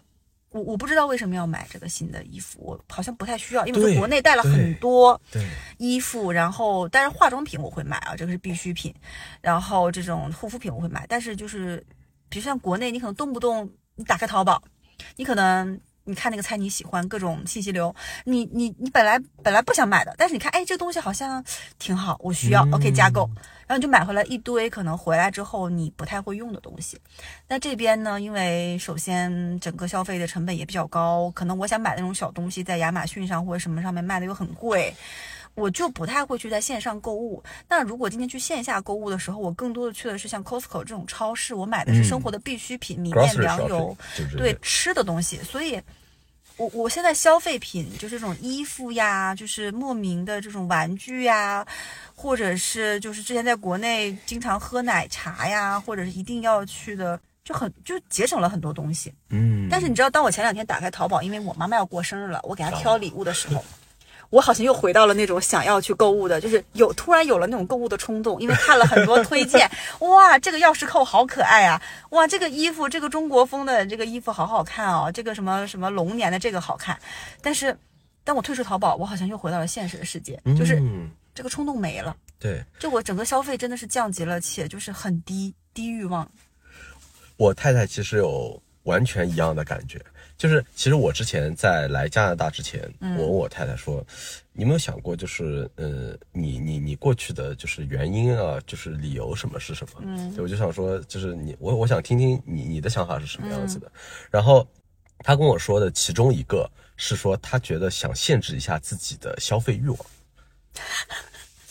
A: 我我不知道为什么要买这个新的衣服，我好像不太需要，因为我在国内带了很多，衣服，然后但是化妆品我会买啊，这个是必需品，然后这种护肤品我会买，但是就是比如像国内，你可能动不动你打开淘宝，你可能你看那个菜你喜欢各种信息流，你你你本来本来不想买的，但是你看哎这个东西好像挺好，我需要、OK 加购，然后你就买回来一堆，可能回来之后你不太会用的东西。那这边呢，因为首先整个消费的成本也比较高，可能我想买那种小东西，在亚马逊上或者什么上面卖的又很贵，我就不太会去在线上购物。那如果今天去线下购物的时候，我更多的去的是像 Costco 这种超市，我买的是生活的必需品，米面粮油，
C: 对
A: 吃的东西，所以。我我现在消费品就是这种衣服呀，就是莫名的这种玩具呀，或者是就是之前在国内经常喝奶茶呀，或者是一定要去的，就很就节省了很多东西。
C: 嗯，
A: 但是你知道，当我前两天打开淘宝，因为我妈妈要过生日了，我给她
C: 哦
A: 挑礼物的时候，我好像又回到了那种想要去购物的，就是有突然有了那种购物的冲动，因为看了很多推荐，哇，这个钥匙扣好可爱啊，哇，这个衣服，这个中国风的这个衣服好好看哦，这个什么什么龙年的这个好看，但是当我退出淘宝，我好像又回到了现实的世界，就是
C: 嗯
A: 这个冲动没了，
C: 对。
A: 就我整个消费真的是降级了，且就是很低低欲望，
C: 我太太其实有完全一样的感觉，就是其实我之前在来加拿大之前，
A: 嗯
C: 我问我太太说，你有没有想过，就是呃，你你你过去的就是原因啊，就是理由什么是什么？嗯，我就想说，就是你我我想听听你你的想法是什么样子的。
A: 嗯
C: 然后她跟我说的其中一个是说，她觉得想限制一下自己的消费欲望。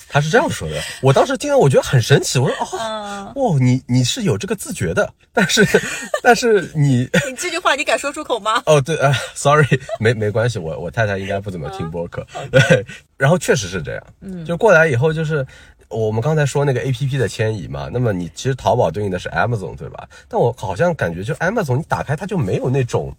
C: 他是这样说的，我当时听了，我觉得很神奇。我说哦，哦，你你是有这个自觉的，但是 但是你
A: 你这句话你敢说出口吗？
C: 哦对啊、s o r r y 没没关系，我我太太应该不怎么听播客，对，然后确实是这样，嗯，就过来以后就是。我们刚才说那个 A P P 的迁移嘛，那么你其实淘宝对应的是 Amazon 对吧？但我好像感觉就 Amazon 你打开它就没有那种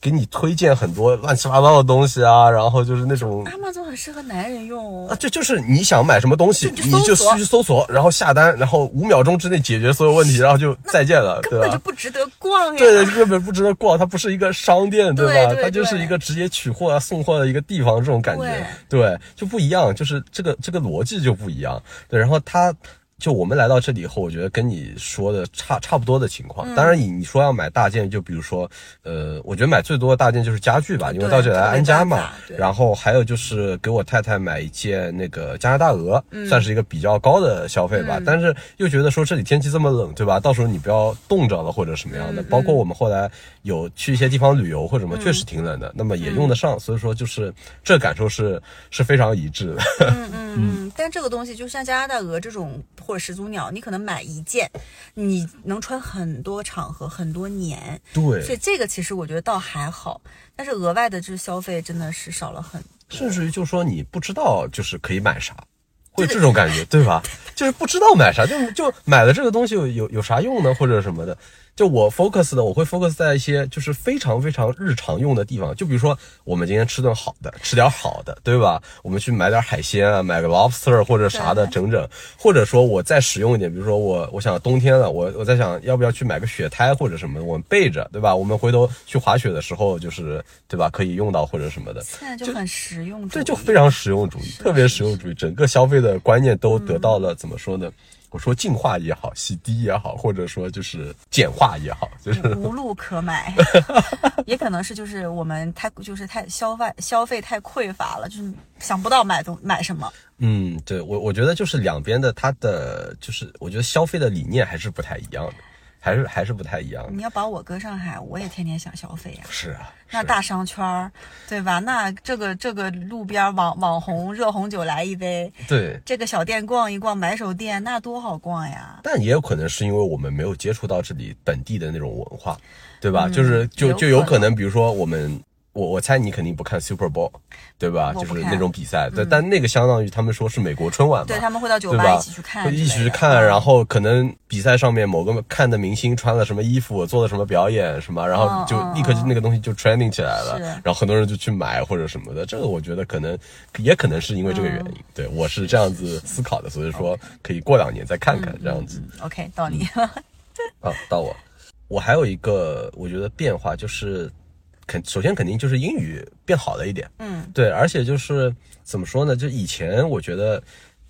C: 给你推荐很多乱七八糟的东西啊，然后就是那种
A: 阿玛总很适合男人用
C: 啊，，这 就是你想买什么东西，
A: 就
C: 你就去搜索，然后下单，然后五秒钟之内解决所有问题，然后就 再见了，对吧？
A: 根本就不值得逛呀。
C: 对，根本不值得逛，它不是一个商店，吧？
A: 对对
C: 它就是一个直接取货啊、送货的一个地方，这种感觉，对，就不一样，就是这个这个逻辑就不一样，对。然后它就我们来到这里以后，我觉得跟你说的差差不多的情
A: 嗯
C: 况。当然，你你说要买大件，就比如说，呃，我觉得买最多的大件就是家具吧，因为到这里来安家嘛然后还有就是给我太太买一件那个加拿大鹅，
A: 嗯
C: 算是一个比较高的消费吧。但是又觉得说这里天气这么冷，对吧？到时候你不要冻着了或者什么
A: 嗯
C: 样的。包括我们后来有去一些地方旅游或者什么，确实挺冷的，那么也用得上。
A: 嗯
C: 所以说就是这感受是是非常一致的。
A: 嗯嗯 嗯，但这个东西就像加拿大鹅这种或者始祖鸟，你可能买一件，你能穿很多场合很多年，对所以，这个其实我觉得倒还好。但是额外的这消费真的是少了很。
C: 甚至于就说你不知道就是可以买啥。会有这种感觉，对吧？就是不知道买啥，就就买了这个东西有有有啥用呢，或者什么的。就我 focus 的，我会 focus 在一些就是非常非常日常用的地方，就比如说我们今天吃顿好的，吃点好的，对吧？我们去买点海鲜啊，买个 lobster 或者啥的整整，或者说我再实用一点，比如说我我想冬天了，我我在想要不要去买个雪胎或者什么，我们备着，对吧？我们回头去滑雪的时候，就是对吧？可以用到或者什么的。
A: 现在就很实用主义，
C: 这就非常实用主义，特别实用主义，整个消费的观念都得到了、怎么说呢？我说净化也好，洗涤也好，或者说就是简化也好，就是
A: 无路可买，也可能是就是我们太就是太消费消费太匮乏了，就是想不到买东买什么。
C: 嗯，对我我觉得就是两边的它的就是我觉得消费的理念还是不太一样的，还是还是不太一样。
A: 你要把我搁上海，我也天天想消费呀、
C: 是啊，
A: 那大商圈儿，对吧？那这个这个路边网网红热红酒来一杯，
C: 对，
A: 这个小店逛一逛，买手店那多好逛呀！
C: 但也有可能是因为我们没有接触到这里本地的那种文化，对吧？就是就就有
A: 可
C: 可能，比如说我们我我猜你肯定不看 Super Bowl，对吧？就是那种比赛，对，但那个相当于他们说是美国春晚嘛，
A: 对他们会到酒
C: 对吧？
A: 一起去看
C: 一起去看，然后可能比赛上面某个看的明星穿了什么衣服，做了什么表演什么，然后就立刻就那个东西就 trending 起来了，
A: 是
C: 然后很多人就去买或者什么的。这个我觉得可能也可能是因为这个原因，
A: 嗯
C: 对我是这样子思考的，所以说可以过两年再看看这样子。
A: 嗯 OK 到你了，
C: 啊，到我，我还有一个我觉得变化就是，肯首先肯定就是英语变好了一点，
A: 嗯。
C: 对，而且就是怎么说呢？就以前我觉得，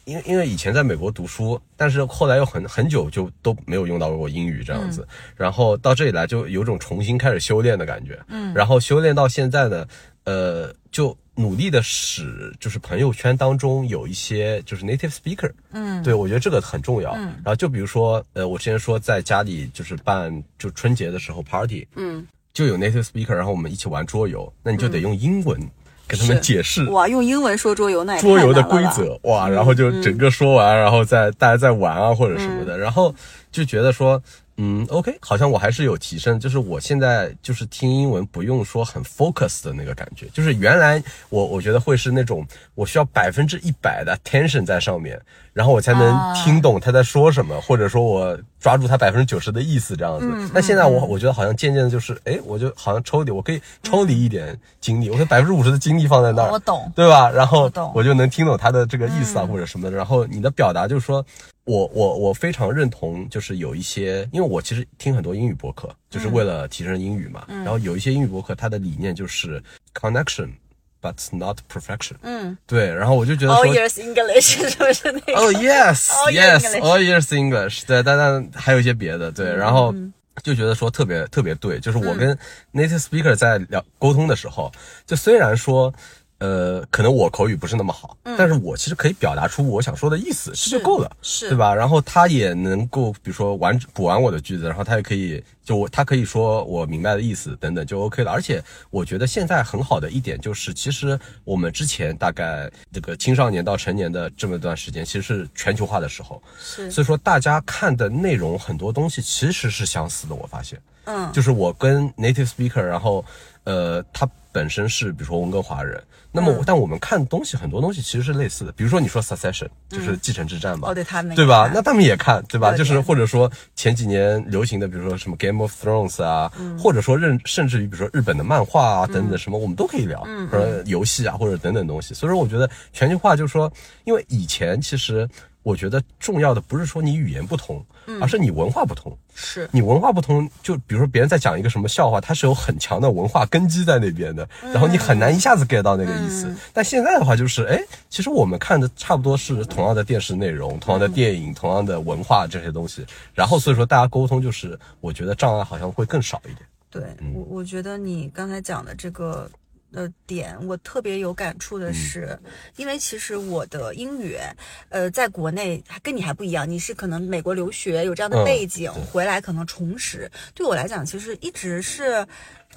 C: 因为因为以前在美国读书，但是后来又很很久就都没有用到过英语这样子，然后到这里来就有种重新开始修炼的感觉，嗯，然后修炼到现在呢，呃，就努力的使就是朋友圈当中有一些就是 native speaker，
A: 嗯。
C: 对我觉得这个很重要，然后就比如说，呃，我之前说在家里就是办就春节的时候 party，
A: 嗯，
C: 就有 native speaker，然后我们一起玩桌游，那你就得用英文跟他们解释。
A: 哇，用英文说桌游那也
C: 桌游的规则，哇，然后就整个说完，然后再大家再玩啊或者什么的，然后就觉得说，嗯，OK，好像我还是有提升，就是我现在就是听英文不用说很 focus 的那个感觉，就是原来我我觉得会是那种我需要百分之一百的 attention 在上面，然后我才能
A: 啊
C: 听懂他在说什么，或者说我抓住他百分之九十的意思这样子。
A: 嗯
C: 但现在我我觉得好像渐渐的就是，哎，我就好像抽离，我可以抽离一点精力，我可以百分之五十的精力放在那儿，
A: 我懂
C: 对吧？然后
A: 我
C: 就能听懂他的这个意思啊，或者什么的。然后你的表达就是说，我我我非常认同，就是有一些，因为我其实听很多英语博客，就是为了提升英语嘛。
A: 嗯
C: 然后有一些英语博客，它的理念就是 connection but not perfection。
A: 嗯
C: 对，然后我就觉得
A: ，All
C: 说。
A: Years English 是不是那个？
C: 哦、yes
A: years
C: yes
A: English
C: all years English，对，但但还有一些别的，
A: 嗯
C: 对，然后就觉得说特别特别对，就是我跟 native speaker 在聊沟通的时候，就虽然说。呃，可能我口语不是那么好，但是我其实可以表达出我想说的意思，这就够了，
A: 嗯是
C: 对吧？然后他也能够，比如说完补完我的句子，然后他也可以就我他可以说我明白的意思等等就 OK 了。而且我觉得现在很好的一点就是，其实我们之前大概这个青少年到成年的这么一段时间，其实是全球化的时候，
A: 是
C: 所以说大家看的内容很多东西其实是相似的。我发现，
A: 嗯
C: 就是我跟 native speaker，然后呃，他本身是比如说温哥华人，那
A: 嗯
C: 么我、但我们看东西很多东西其实是类似的，比如说你说 Succession 就是继承之战嘛，
A: 哦对他们
C: 对吧？那他们也看，对吧？就是或者说前几年流行的，比如说什么 Game of Thrones 啊，
A: 嗯
C: 或者说任甚至于比如说日本的漫画啊等等什么，我们都可以聊，
A: 嗯
C: 或者游戏啊或者等等东西。所以说，我觉得全球化就是说，因为以前其实我觉得重要的不是说你语言不同，
A: 嗯
C: 而是你文化不同。
A: 是
C: 你文化不同，就比如说别人在讲一个什么笑话，它是有很强的文化根基在那边的，然后你很难一下子 get 到那个意思。但现在的话就是，哎，其实我们看的差不多是同样的电视内容、同样的电影、同样的文化这些东西，然后所以说大家沟通就是，我觉得障碍好像会更少一点。
A: 对
C: 嗯
A: 我，我觉得你刚才讲的这个呃点，我特别有感触
C: 嗯
A: 的是，因为其实我的英语，呃，在国内还跟你还不一样，你是可能美国留学有这样的
C: 嗯
A: 背景，回来可能重拾。对我来讲，其实一直是。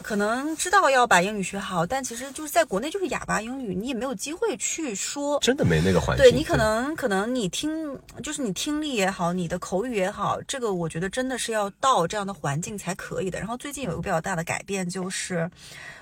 A: 可能知道要把英语学好，但其实就是在国内就是哑巴英语，你也没有机会去说。
C: 真的没那个环境。
A: 对你可能可能你听就是你听力也好，你的口语也好，这个我觉得真的是要到这样的环境才可以的。然后最近有一个比较大的改变就是。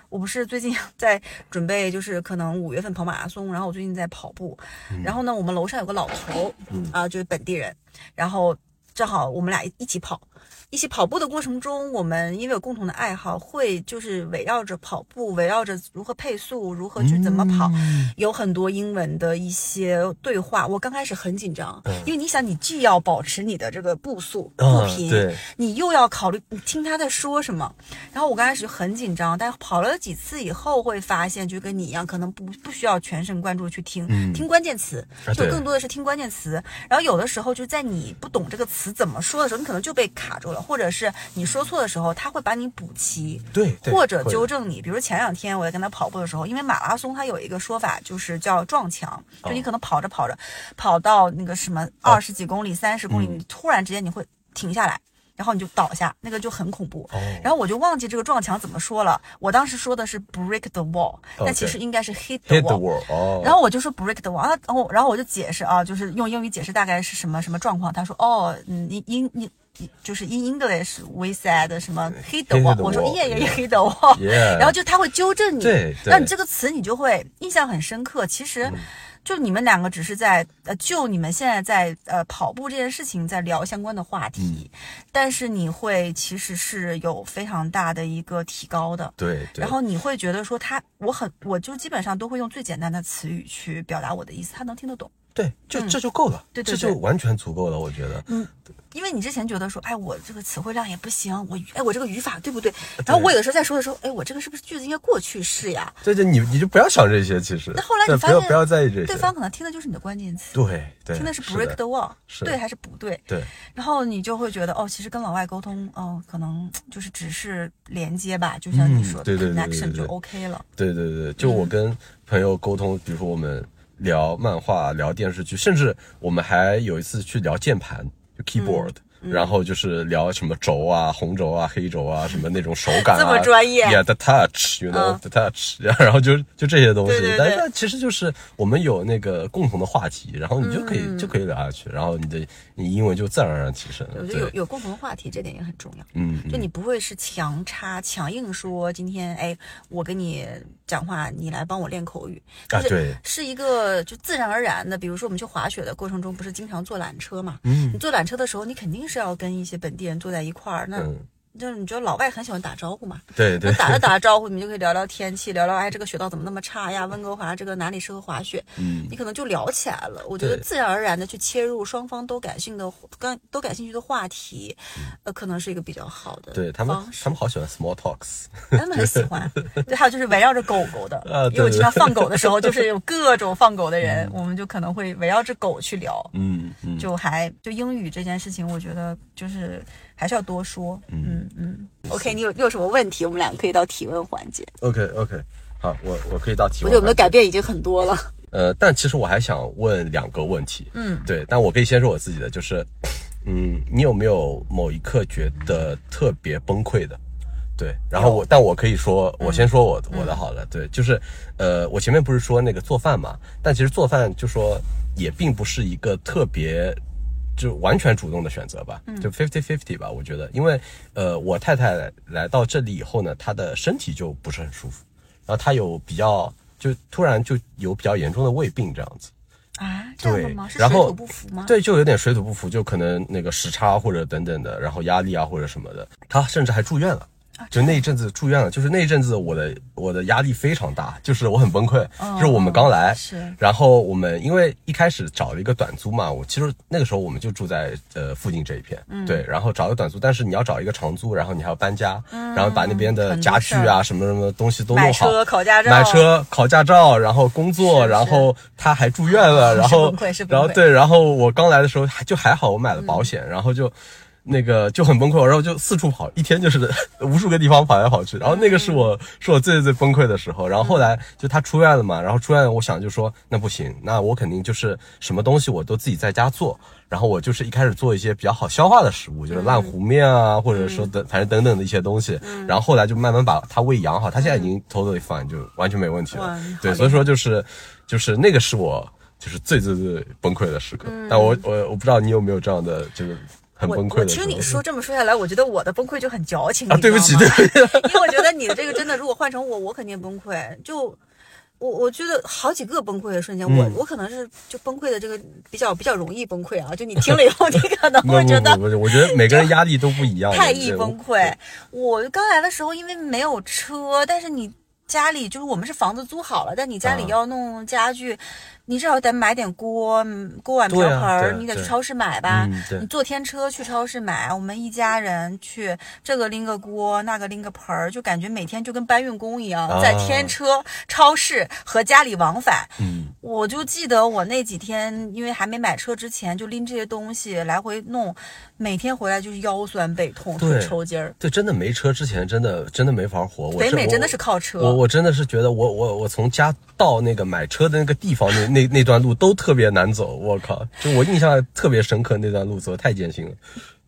A: 我不是最近在准备，就是可能五月份跑马拉松，然后我最近在跑步，然后呢，我们楼上有个老头，啊，就是本地人，然后正好我们俩一起跑，一起跑步的过程中，我们因为有共同的爱好，会就是围绕着跑步，围绕着如何配速，如何去怎么跑，有很多英文的一些对话。我刚开始很紧张，因为你想，你既要保持你的这个步速步
C: 啊
A: 频，
C: 对
A: 你又要考虑你听他在说什么。然后我刚开始就很紧张，但跑了几次以后，会发现就跟你一样，可能不不需要全神贯注去听，听关键词，就更多的是听关键词。然后有的时候就在你不懂这个词怎么说的时候，你可能就被卡住了，或者是你说错的时候，他会把你补齐。
C: 对，对
A: 或者纠正你，比如前两天我在跟他跑步的时候，因为马拉松它有一个说法，就是叫撞墙，就你可能跑着跑着，跑到那个什么二十几公里、三十公里，你突然之间你会停下来，然后你就倒下，那个就很恐怖。然后我就忘记这个撞墙怎么说了，我当时说的是 break the wall，但其实应该是 hit the
C: hit the
A: wall。
C: 哦，
A: 然后我就说 break the wall，然后然后我就解释啊，就是用英语解释大概是什么什么状况。他说哦，嗯，你英你就是 in English we said 什么 hit the wall，我说 yeah yeah hit the wall，然后就他会纠正你，
C: 对对
A: 然后你这个词你就会印象很深刻。其实。
C: 嗯
A: 就你们两个只是在呃，就你们现在在呃跑步这件事情在聊相关的话题，
C: 嗯
A: 但是你会其实是有非常大的一个提高的。
C: 对对，
A: 然后你会觉得说他，我很，我就基本上都会用最简单的词语去表达我的意思，他能听得懂。
C: 对，就这就够了，
A: 嗯对对对
C: 这就完全足够了，我觉得。
A: 因为你之前觉得说，哎，我这个词汇量也不行，我语哎，我这个语法对不对？然后我有的时候在说的时候，哎，我这个是不是句子应该过去式呀？
C: 对对，你你就不要想这些，其实。
A: 那后来你发现，
C: 不要不要在意这些。
A: 对方可能听的就是你的关键词，
C: 对对，
A: 听的是
C: 是
A: break the wall，
C: 是
A: 对还是不对？
C: 对
A: 然后你就会觉得，哦，其实跟老外沟通，哦，可能就是只是连接吧，就像你说的
C: 嗯对对对对
A: connection 就 OK 了。
C: 对对对，就
A: 嗯
C: 我跟朋友沟通，比如说我们聊漫画、聊电视剧，甚至我们还有一次去聊键盘，就 keyboard。然
A: 嗯。
C: 后就是聊什么轴啊、红轴啊、黑轴啊，什么那种手感啊，
A: 这么专业
C: ，Yeah，the touch，you know
A: 嗯。
C: the touch，然后就就这些东西。
A: 对对，对。
C: 但是其实就是我们有那个共同的话题，然后你就可
A: 嗯。
C: 以就可以聊下去，然后你的你英文就自然而然提升了，
A: 我觉得有，有共同的话题，这点也很重要。
C: 嗯，
A: 就你不会是强插强硬说今天哎，我跟你讲话，你来帮我练口语，就是是一个就自然而然的。比如说我们去滑雪的过程中，不是经常坐缆车嘛？
C: 嗯
A: 你坐缆车的时候，你肯定是要跟一些本地人坐在一块儿，那
C: 嗯，
A: 就是你觉得老外很喜欢打招呼嘛？
C: 对对
A: 那，打着打着招呼，你们就可以聊聊天气，聊聊哎这个雪道怎么那么差呀？温哥华这个哪里适合滑雪？
C: 嗯
A: 你可能就聊起来了。我觉得自然而然的去切入双方都感兴趣的、刚都感兴趣的话题，呃，可能是一个比较好的
C: 嗯对他们他们好喜欢 small talks，
A: 他们很喜欢。对，还有就是围绕着狗狗的，
C: 啊对对
A: 因为我经常放狗的时候，就是有各种放狗的人，我们就可能会围绕着狗去聊。
C: 嗯嗯，
A: 就还就英语这件事情，我觉得就是还是要多说。嗯嗯。OK，你有你有什么问题？我们俩可以到提问环节。
C: OK OK，好，我我可以到提问。
A: 我觉得我们的改变已经很多了。
C: 呃，但其实我还想问两个问题。
A: 嗯，
C: 对，但我可以先说我自己的，就是，嗯，你有没有某一刻觉得特别崩溃的？对，然后我，但我可以说，我先说我、我的好了。对，就是，呃，我前面不是说那个做饭嘛，但其实做饭就说也并不是一个特别就完全主动的选择吧，就 fifty fifty 吧，我觉得，因为呃，我太太来到这里以后呢，她的身体就不是很舒服，然后她有比较就突然就有比较严重的胃病这样子。
A: 啊，这样的
C: 对
A: 吗？是
C: 然后
A: 水土不服吗？，
C: 对，就有点水土不服，就可能那个时差或者等等的，然后压力啊或者什么的，他甚至还住院了。
A: 啊
C: 就那一阵子住院了，就是那一阵子我的我的压力非常大，就是我很崩溃。
A: 哦
C: 就是我们刚来，
A: 是
C: 然后我们因为一开始找了一个短租嘛，我其实那个时候我们就住在呃附近这一片，
A: 嗯
C: 对，然后找个短租，但是你要找一个长租，然后你还要搬家，然后把那边的家具啊什么什么东西都弄好，
A: 车考驾照
C: 买车考驾照，然后工作，
A: 是
C: 然后他还住院了，然后然后对，然后我刚来的时候还就还好，我买了保险，然后就。那个就很崩溃，然后就四处跑，一天就是 无数个地方跑来跑去。然后那个是我是我最最崩溃的时候。然后后来就他出院了嘛，然后出院，我想就说那不行，那我肯定就是什么东西我都自己在家做。然后我就是一开始做一些比较好消化的食物，就是烂糊面啊，或者说等反正等等的一些东西。然后后来就慢慢把他胃养好，他现在已经 totally fine，就完全没问题了。对，所以说就是就是那个是我就是最最最崩溃的时刻。但我我我不知道你有没有这样的就是很
A: 我。我听你说这么说下来，我觉得我的崩溃就很矫情
C: 啊，对不起，对不起。
A: 因为我觉得你的这个真的，如果换成我，我肯定崩溃。就我我觉得好几个崩溃的瞬间，我
C: 嗯
A: 我可能是就崩溃的这个比较比较容易崩溃啊。就你听了以后，你可能
C: 不
A: 会觉得
C: 我觉得每个人压力都不一样。
A: 太易崩溃。我刚来的时候，因为没有车，但是你家里就是我们是房子租好了，但你家里
C: 啊
A: 要弄家具，你至少得买点锅、嗯锅碗瓢盆你得去超市买吧。
C: 嗯
A: 你坐天车去超市买，我们一家人去，这个拎个锅，那个拎个盆儿，就感觉每天就跟搬运工一样，
C: 啊
A: 在天车、超市和家里往返。
C: 嗯，
A: 我就记得我那几天，因为还没买车之前，就拎这些东西来回弄，每天回来就是腰酸背痛、腿抽筋儿。
C: 对，真的没车之前，真的真的没法活。我
A: 北美真的是靠车
C: 我我真的是觉得我我我从家到那个买车的那个地方那那 那那段路都特别难走，我靠！就我印象特别深刻，那段路走得太艰辛了。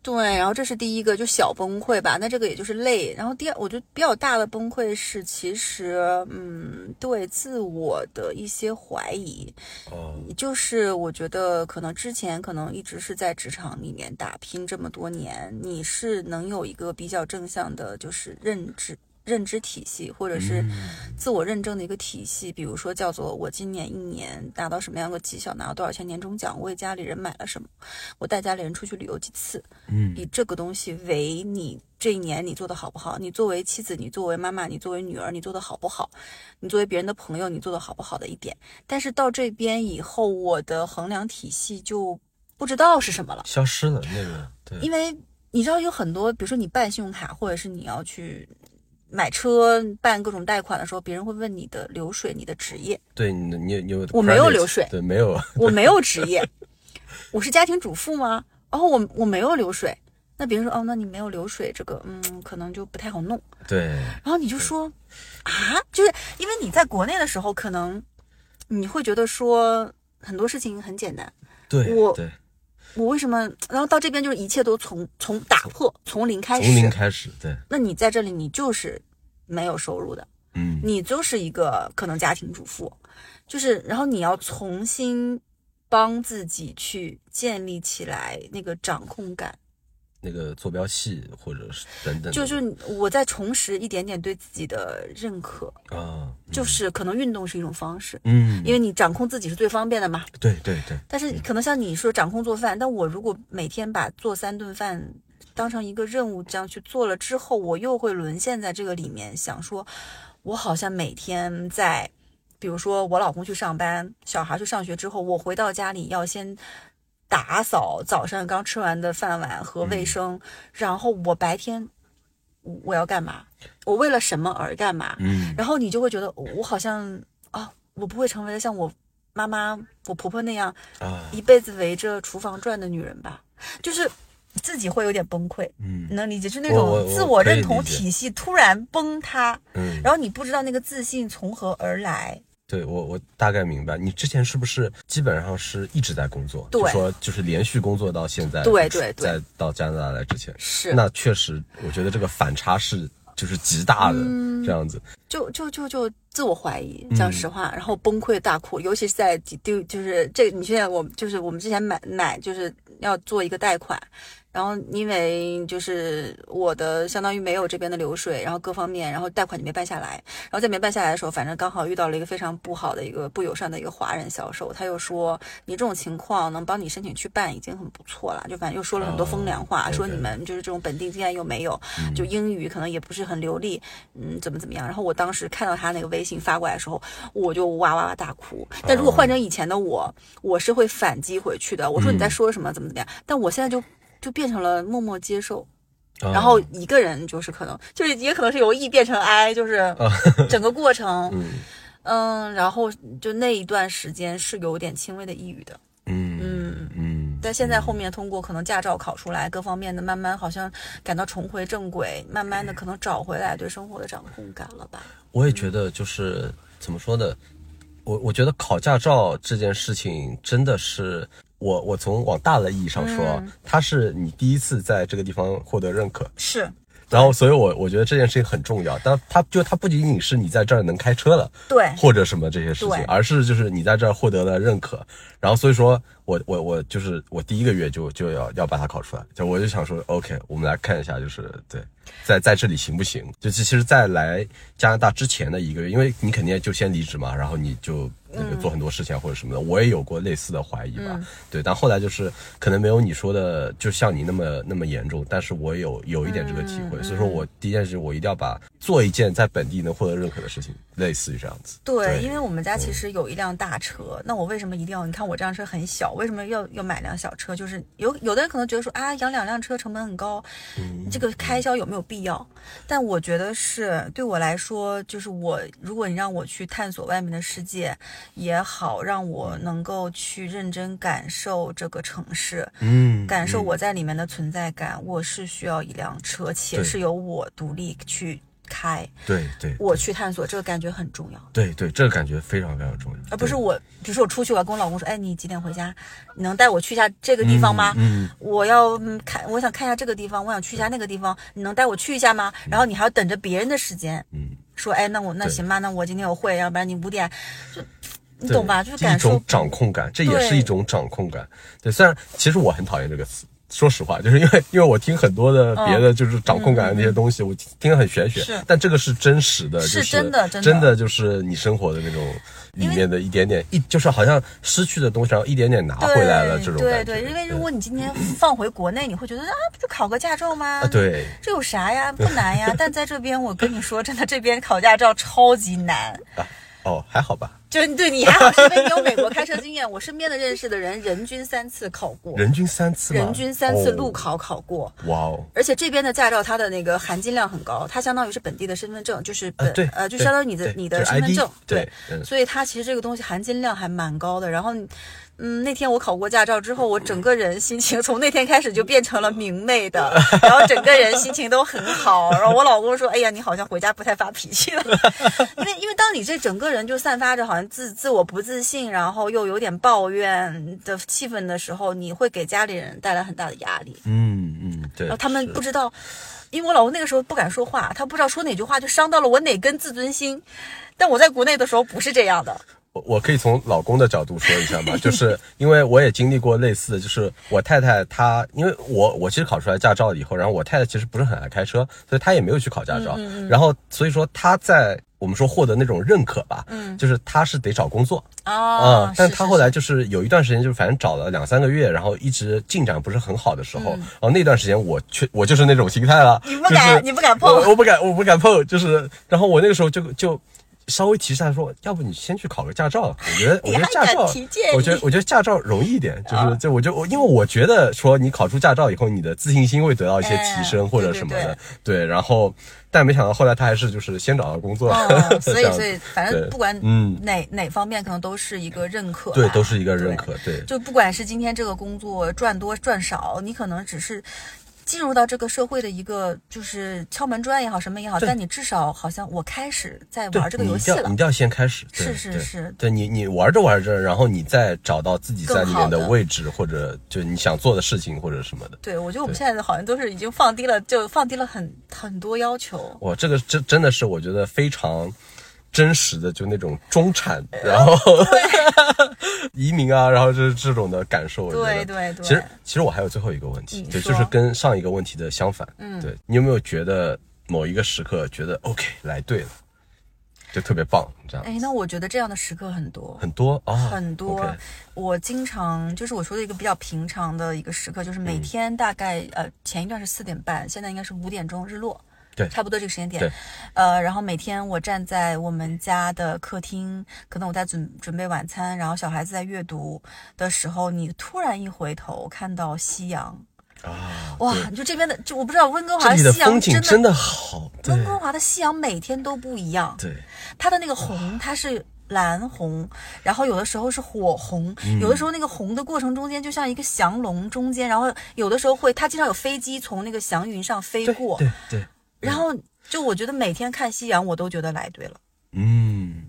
A: 对，然后这是第一个，就小崩溃吧。那这个也就是累。然后第二，我觉得比较大的崩溃是，其实，嗯，对自我的一些怀疑。
C: 哦，
A: 就是我觉得可能之前可能一直是在职场里面打拼这么多年，你是能有一个比较正向的，就是认知。认知体系，或者是自我认证的一个体系，比如说叫做我今年一年达到什么样的绩效，拿到多少钱年终奖，我为家里人买了什么，我带家里人出去旅游几次，
C: 嗯，
A: 以这个东西为你这一年你做的好不好？你作为妻子，你作为妈妈，你作为女儿，你做的好不好？你作为别人的朋友，你做的好不好的一点。但是到这边以后，我的衡量体系就不知道是什么了，
C: 消失了那个，对，
A: 因为你知道有很多，比如说你办信用卡，或者是你要去。买车办各种贷款的时候，别人会问你的流水、你的职业。
C: 对，你你你
A: 我没有流水，
C: 对，没有，
A: 我没有职业，我是家庭主妇吗？然后我我没有流水，那别人说哦，那你没有流水，这个嗯，可能就不太好弄。
C: 对，
A: 然后你就说啊，就是因为你在国内的时候，可能你会觉得说很多事情很简单。
C: 对，
A: 我
C: 对，
A: 我为什么？然后到这边就是一切都从从打破，从零开始，
C: 从零开始，对。
A: 那你在这里，你就是没有收入的，
C: 嗯，
A: 你就是一个可能家庭主妇，就是然后你要重新帮自己去建立起来那个掌控感，
C: 那个坐标系或者是等等，
A: 就是我在重拾一点点对自己的认可
C: 啊，
A: 就是可能运动是一种方式，
C: 嗯，
A: 因为你掌控自己是最方便的嘛，
C: 对对对。
A: 但是可能像你说掌控做饭，但我如果每天把做三顿饭当成一个任务这样去做了之后，我又会沦陷在这个里面，想说，我好像每天在，比如说我老公去上班，小孩去上学之后，我回到家里要先打扫早上刚吃完的饭碗和卫生，然后我白天我我要干嘛？我为了什么而干嘛？
C: 嗯，
A: 然后你就会觉得我好像啊，我不会成为像我妈妈、我婆婆那样
C: 啊，
A: 一辈子围着厨房转的女人吧，就是自己会有点崩溃，
C: 嗯
A: 你能理解？就那种自我认同体系突然崩塌，
C: 嗯，
A: 然后你不知道那个自信从何而来。
C: 对我我大概明白，你之前是不是基本上是一直在工作？
A: 对。
C: 就说就是连续工作到现在，
A: 对对对。
C: 在到加拿大来之前，
A: 是。
C: 那确实，我觉得这个反差是就是极大的
A: 嗯
C: 这样子。
A: 就就就就自我怀疑，讲实话，然后崩溃大哭，尤其是在丢，就是这，你现在我就是我们之前买买就是要做一个贷款，然后因为就是我的相当于没有这边的流水，然后各方面，然后贷款就没办下来，然后在没办下来的时候，反正刚好遇到了一个非常不好的一个不友善的一个华人销售，他又说你这种情况能帮你申请去办已经很不错了，就反正又说了很多风凉话，
C: 哦
A: 说你们就是这种本地经验又没有，就英语可能也不是很流利，嗯，怎么怎么样。然后我当时看到他那个微信发过来的时候，我就哇哇哇大哭。但如果换成以前的我，我是会反击回去的。我说你在说什么，怎么怎么样？但我现在就就变成了默默接受，
C: 啊
A: 然后一个人就是可能就是也可能是由 E 变成 I，就是 整个过程，
C: 嗯
A: 嗯，然后就那一段时间是有点轻微的抑郁的。
C: 嗯
A: 嗯
C: 嗯，
A: 但现在后面通过可能驾照考出来，各方面的慢慢好像感到重回正轨，慢慢的可能找回来对生活的掌控感了吧？
C: 我也觉得就是怎么说呢，我我觉得考驾照这件事情真的是。我我从往大的意义上说，
A: 嗯。
C: 它是你第一次在这个地方获得认可，
A: 是。
C: 然后所以我我觉得这件事情很重要。但它就它不仅仅是你在这儿能开车了，
A: 对，
C: 或者什么这些事情，而是就是你在这儿获得了认可，然后所以说我我我就是我第一个月就就要要把它考出来，就我就想说，OK，我们来看一下，就是对，在在这里行不行？就其实，在来加拿大之前的一个月，因为你肯定就先离职嘛，然后你就那个做很多事情啊或者什么的，我也有过类似的怀疑吧，对，但后来就是可能没有你说的，就像你那么那么严重，但是我有有一点这个体会，所以说我第一件事我一定要把做一件在本地能获得认可的事情，类似于这样子。
A: 对，因为我们家其实有一辆大车，那我为什么一定要？你看我这辆车很小，为什么要要买辆小车？就是有有的人可能觉得说啊，养两辆车成本很高，这个开销有没有必要？但我觉得是对我来说，就是我如果你让我去探索外面的世界也好，让我能够去认真感受这个城市，
C: 嗯，
A: 感受我在里面的存在感，我是需要一辆车，且是由我独立去开，
C: 对对
A: 我去探索，这个感觉很重要。
C: 对对，这个感觉非常非常重要，
A: 而不是我，比如说我出去，我要跟我老公说，哎，你几点回家？你能带我去一下这个地方吗？
C: 嗯
A: 我要嗯看，我想看一下这个地方，我想去一下那个地方，你能带我去一下吗？然后你还要等着别人的时间，
C: 嗯，
A: 说，哎，那我那行吧，那我今天有会，要不然你五点，就你懂吧？就是感受
C: 种掌控感，这也是一种掌控感。对，虽然其实我很讨厌这个词。说实话，就是因为 因为我听很多的别的就是掌控感的那些东西，我听得很玄学
A: 嗯是，
C: 但这个是真实的，
A: 是
C: 就是
A: 真的真的
C: 就是你生活的那种里面的一点点，一就是好像失去的东西，然后一点点拿回来了这种感觉。
A: 对对，因为如果你今天放回国内，你会觉得啊，不就考个驾照吗？
C: 啊，对，
A: 这有啥呀？不难呀。但在这边，我跟你说，真的，这边考驾照超级难。
C: 哦，还好吧，
A: 就是对你还好，是因为你有美国开车经验。我身边的认识的人，人均三次考过，
C: 人均三次，
A: 人均三次
C: 哦
A: 路考考过。
C: 哇哦，
A: 而且这边的驾照，它的那个含金量很高，它相当于是本地的身份证，就是本、呃，就相当于你的你的身份证，
C: 对嗯
A: 所以它其实这个东西含金量还蛮高的。然后，嗯，那天我考过驾照之后，我整个人心情从那天开始就变成了明媚的，然后整个人心情都很好。然后我老公说：“哎呀，你好像回家不太发脾气了，因为因为当你这整个人就散发着好像自自我不自信，然后又有点抱怨的气氛的时候，你会给家里人带来很大的压力。”
C: 嗯嗯，对，
A: 然后他们不知道，因为我老公那个时候不敢说话，他不知道说哪句话就伤到了我哪根自尊心。但我在国内的时候不是这样的，
C: 我我可以从老公的角度说一下嘛，就是 因为我也经历过类似的，就是我太太她，因为我我其实考出来驾照以后，然后我太太其实不是很爱开车，所以她也没有去考驾照，然后所以说她在我们说获得那种认可吧，嗯，就是她是得找工作
A: 啊
C: 嗯、但
A: 是
C: 她后来就是有一段时间，就是反正找了两三个月，然后一直进展不是很好的时候，然后那段时间我却我就是那种心态了，
A: 你不敢
C: 就是
A: 你不敢碰
C: 我我不敢，我不敢碰，就是，然后我那个时候就就稍微提示他说，要不你先去考个驾照，我觉得我觉得驾照我觉得我觉得驾照容易一点，就是就我就我因为我觉得说你考出驾照以后，你的自信心会得到一些提升
A: 哎
C: 或者什么的，对，然后但没想到后来他还是就是先找到工作，
A: 嗯，所以所以反正不管
C: 嗯。
A: 哪哪方面，可能都是一个认可，
C: 对，都是一个认
A: 对。
C: 可，对，
A: 就不管是今天这个工作赚多赚少，你可能只是进入到这个社会的一个就是敲门砖也好，什么也好，但你至少好像我开始在玩这个游戏了
C: 你一。定要先开始，对
A: 是是
C: 对
A: 是
C: 对你你玩着玩着，然后你再找到自己在里面
A: 的
C: 的位置，或者就你想做的事情或者什么的。
A: 对，我觉得我们现在好像都是已经放低了，就放低了很很多要求。
C: 哇，这个真真的是我觉得非常真实的，就那种中产，然后 移民啊，然后就是这种的感受。
A: 对对对。
C: 其实其实我还有最后一个问题，对，就是跟上一个问题的相反。嗯，对你有没有觉得某一个时刻觉得 OK 来对了，就特别棒，这样。
A: 哎，那我觉得这样的时刻很多。
C: 很多？啊，
A: 很多。我经常就是我说的一个比较平常的一个时刻，就是
C: 嗯。
A: 每天大概、呃前一段是四点半，现在应该是五点钟日落，
C: 对。
A: 差不多这个时间点。呃，然后每天我站在我们家的客厅，可能我在准准备晚餐，然后小孩子在阅读的时候，你突然一回头看到夕阳，
C: 啊，
A: 哇！你就这边的，就我不知道温哥
C: 这里的
A: 夕阳
C: 风景
A: 真
C: 真的好，
A: 温哥华的夕阳每天都不一样。
C: 对，
A: 它的那个红，它是蓝红，然后有的时候是火红，
C: 嗯。
A: 有的时候那个红的过程中间就像一个祥龙中间，然后有的时候会，它经常有飞机从那个祥云上飞
C: 对
A: 过，
C: 对对，
A: 然后就我觉得每天看夕阳，我都觉得来对了。
C: 嗯，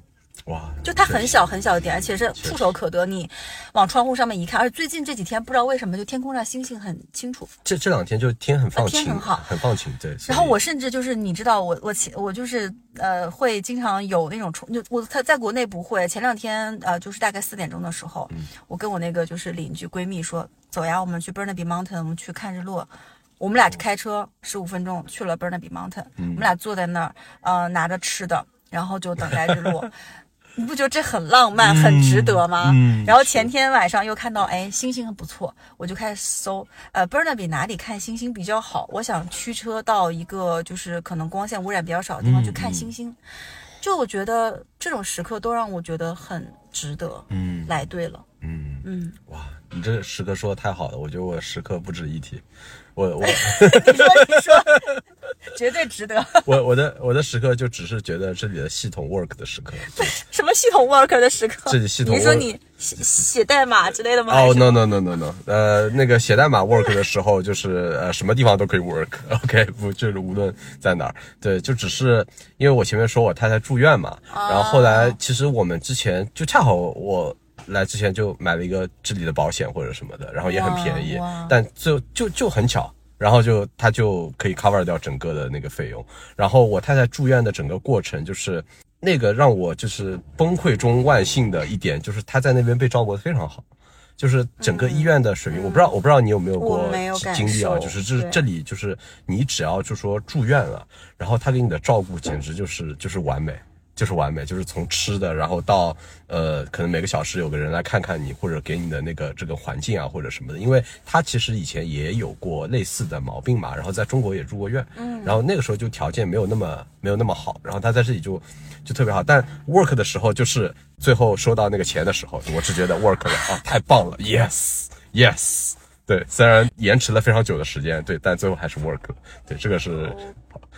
C: 哇，
A: 就它很小很小的点，而且是触手可得，你往窗户上面一看，而最近这几天不知道为什么，就天空上星星很清楚。
C: 这这两天就天很放晴，
A: 天很好
C: 很放晴，对。
A: 然后我甚至就是你知道我我前我就是呃会经常有那种冲就我在在国内不会，前两天呃就是大概四点钟的时候，我跟我那个就是邻居闺蜜说走呀，我们去 Burnaby Mountain，我们去看日落。我们俩就开车十五分钟去了 Burnaby Mountain，、我们俩坐在那儿，呃，拿着吃的，然后就等待日落。你不觉得这很浪漫、很值得吗？
C: 嗯
A: 然后前天晚上又看到，哎，星星很不错，我就开始搜，呃，Burnaby 哪里看星星比较好？我想驱车到一个就是可能光线污染比较少的地方去看星星。就我觉得这种时刻都让我觉得很值得。
C: 嗯
A: 来对了，
C: 嗯
A: 嗯，
C: 哇，你这时刻说的太好了，我觉得我时刻不值一提。我我
A: 你说你说，绝对值得。
C: 我我的我的时刻就只是觉得这里的系统 work 的时刻。
A: 什么系统 work 的时刻？
C: 这里系统
A: 你说你写写代码之类的吗？
C: 哦、no no no no no，呃，那个写代码 work 的时候，就是呃什么地方都可以 work，OK，不就是无论在哪儿，对，就只是因为我前面说我太太住院嘛，然后后来其实我们之前就恰好我来之前就买了一个这里的保险或者什么的，然后也很便宜但就就就很巧。然后就他就可以 cover 掉整个的那个费用，然后我太太住院的整个过程就是那个让我就是崩溃中万幸的一点，就是她在那边被照顾的非常好，就是整个医院的水平，我不知道我不知道你有没有过经历啊，就是这这里就是你只要就说住院了，然后他给你的照顾简直就是就是完美。就是完美，就是从吃的，然后到呃，可能每个小时有个人来看看你，或者给你的那个这个环境啊，或者什么的。因为他其实以前也有过类似的毛病嘛，然后在中国也住过院，嗯，然后那个时候就条件没有那么没有那么好，然后他在这里就就特别好。但 work 的时候，就是最后收到那个钱的时候，我只觉得 work 了啊，太棒了，yes yes。对，虽然延迟了非常久的时间，对，但最后还是 work 了。对，这个是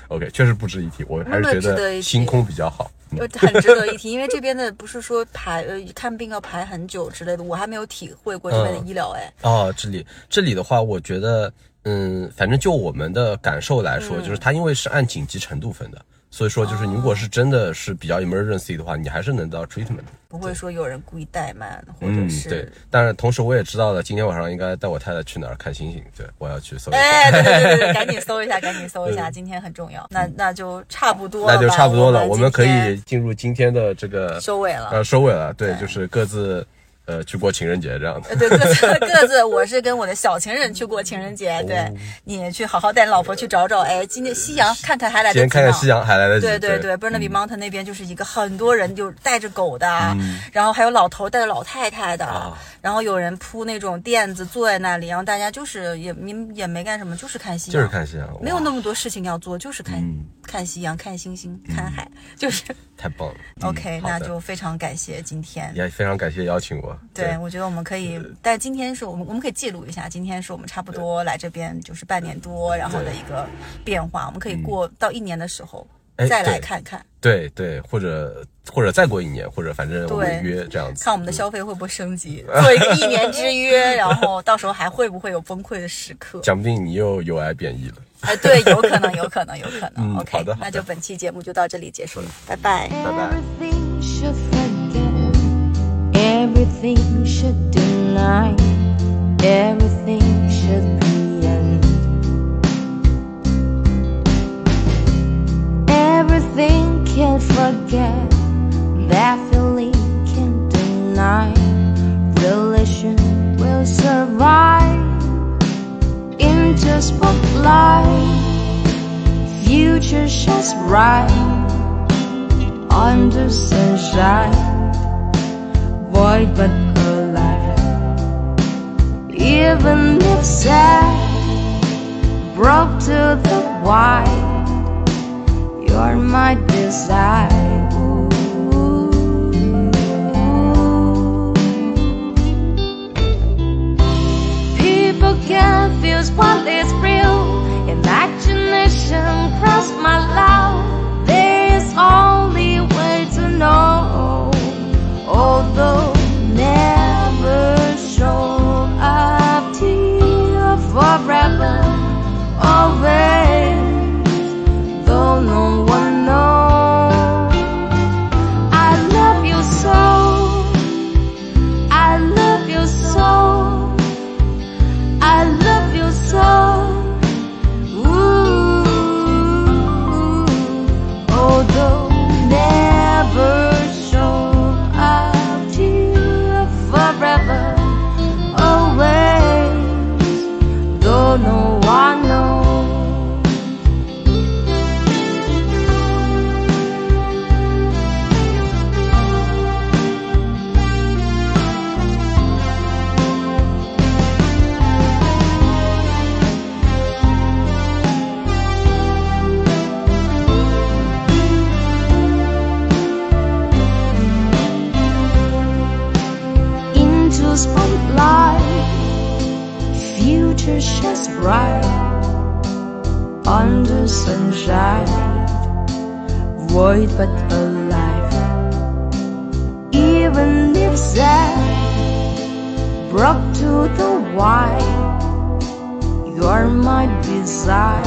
C: OK，确实不值一提。我还是觉
A: 得
C: 星空比较好。嗯
A: 呃很值得一提，因为这边的不是说排呃看病要排很久之类的，我还没有体会过这边的医疗哎。
C: 哦，这里这里的话，我觉得，嗯，反正就我们的感受来说，就是它因为是按紧急程度分的，所以说就是你如果是真的是比较 emergency 的话，你还是能得到 treatment 的。
A: 不会说有人故意怠慢，或者
C: 嗯，
A: 是。
C: 对。但是同时我也知道了，今天晚上应该带我太太去哪儿看星星。对，我要去搜一下。
A: 哎，对对对对，赶紧搜一下，赶紧搜一下，今天很重要。那那就差不多了，
C: 那就差不多了，我们可以进入今天的这个
A: 收尾了。
C: 呃收尾了。对，
A: 对
C: 就是各自呃去过情人节这样的。
A: 呃对，各自 各自，我是跟我的小情人去过情人节，对
C: 哦
A: 你去好好带老婆去找找，哎，今天夕阳看看还来得及呢。
C: 今天看看夕阳还来得及。
A: 对对
C: 对
A: 对，Burnaby Mountain 那边就是一个很多人就带着狗的，
C: 嗯
A: 然后还有老头带着老太太的，
C: 啊
A: 然后有人铺那种垫子坐在那里，然后大家就是也也也没干什么，就是看夕阳，
C: 就是看夕阳，
A: 没有那么多事情要做，就是看、
C: 嗯
A: 看夕阳、看星星、看海，就是
C: 太棒了。嗯
A: OK，、那就非常感谢今天。
C: 也非常感谢邀请我。
A: 对，我觉得我们可以，但今天是我们我们可以记录一下，今天是我们差不多来这边就是半年多，然后的一个变化，我们可以过到一年的时候、
C: 哎
A: 再来看看，
C: 对对，或者或者再过一年，或者反正我们
A: 对
C: 约这样子。
A: 看我们的消费会不会升级，做一个一年之约，然后到时候还会不会有崩溃的时刻？
C: 讲不定你又有癌变异了。
A: 哎，对，有可能，有可能，有可能。
C: 嗯
A: OK，
C: 好的好的
A: 那就本期节目就到这里结束了，拜拜。
C: 拜拜。
D: Everything should deny. Everything should be end. Everything can forget. That feeling can deny. Relation will survive. Into spotlight. Future shines bright void but alive. Even if sad, broke to the white, you're my desire. People confuse what is real. Imagination cross my love. There's only way to know. Although desire.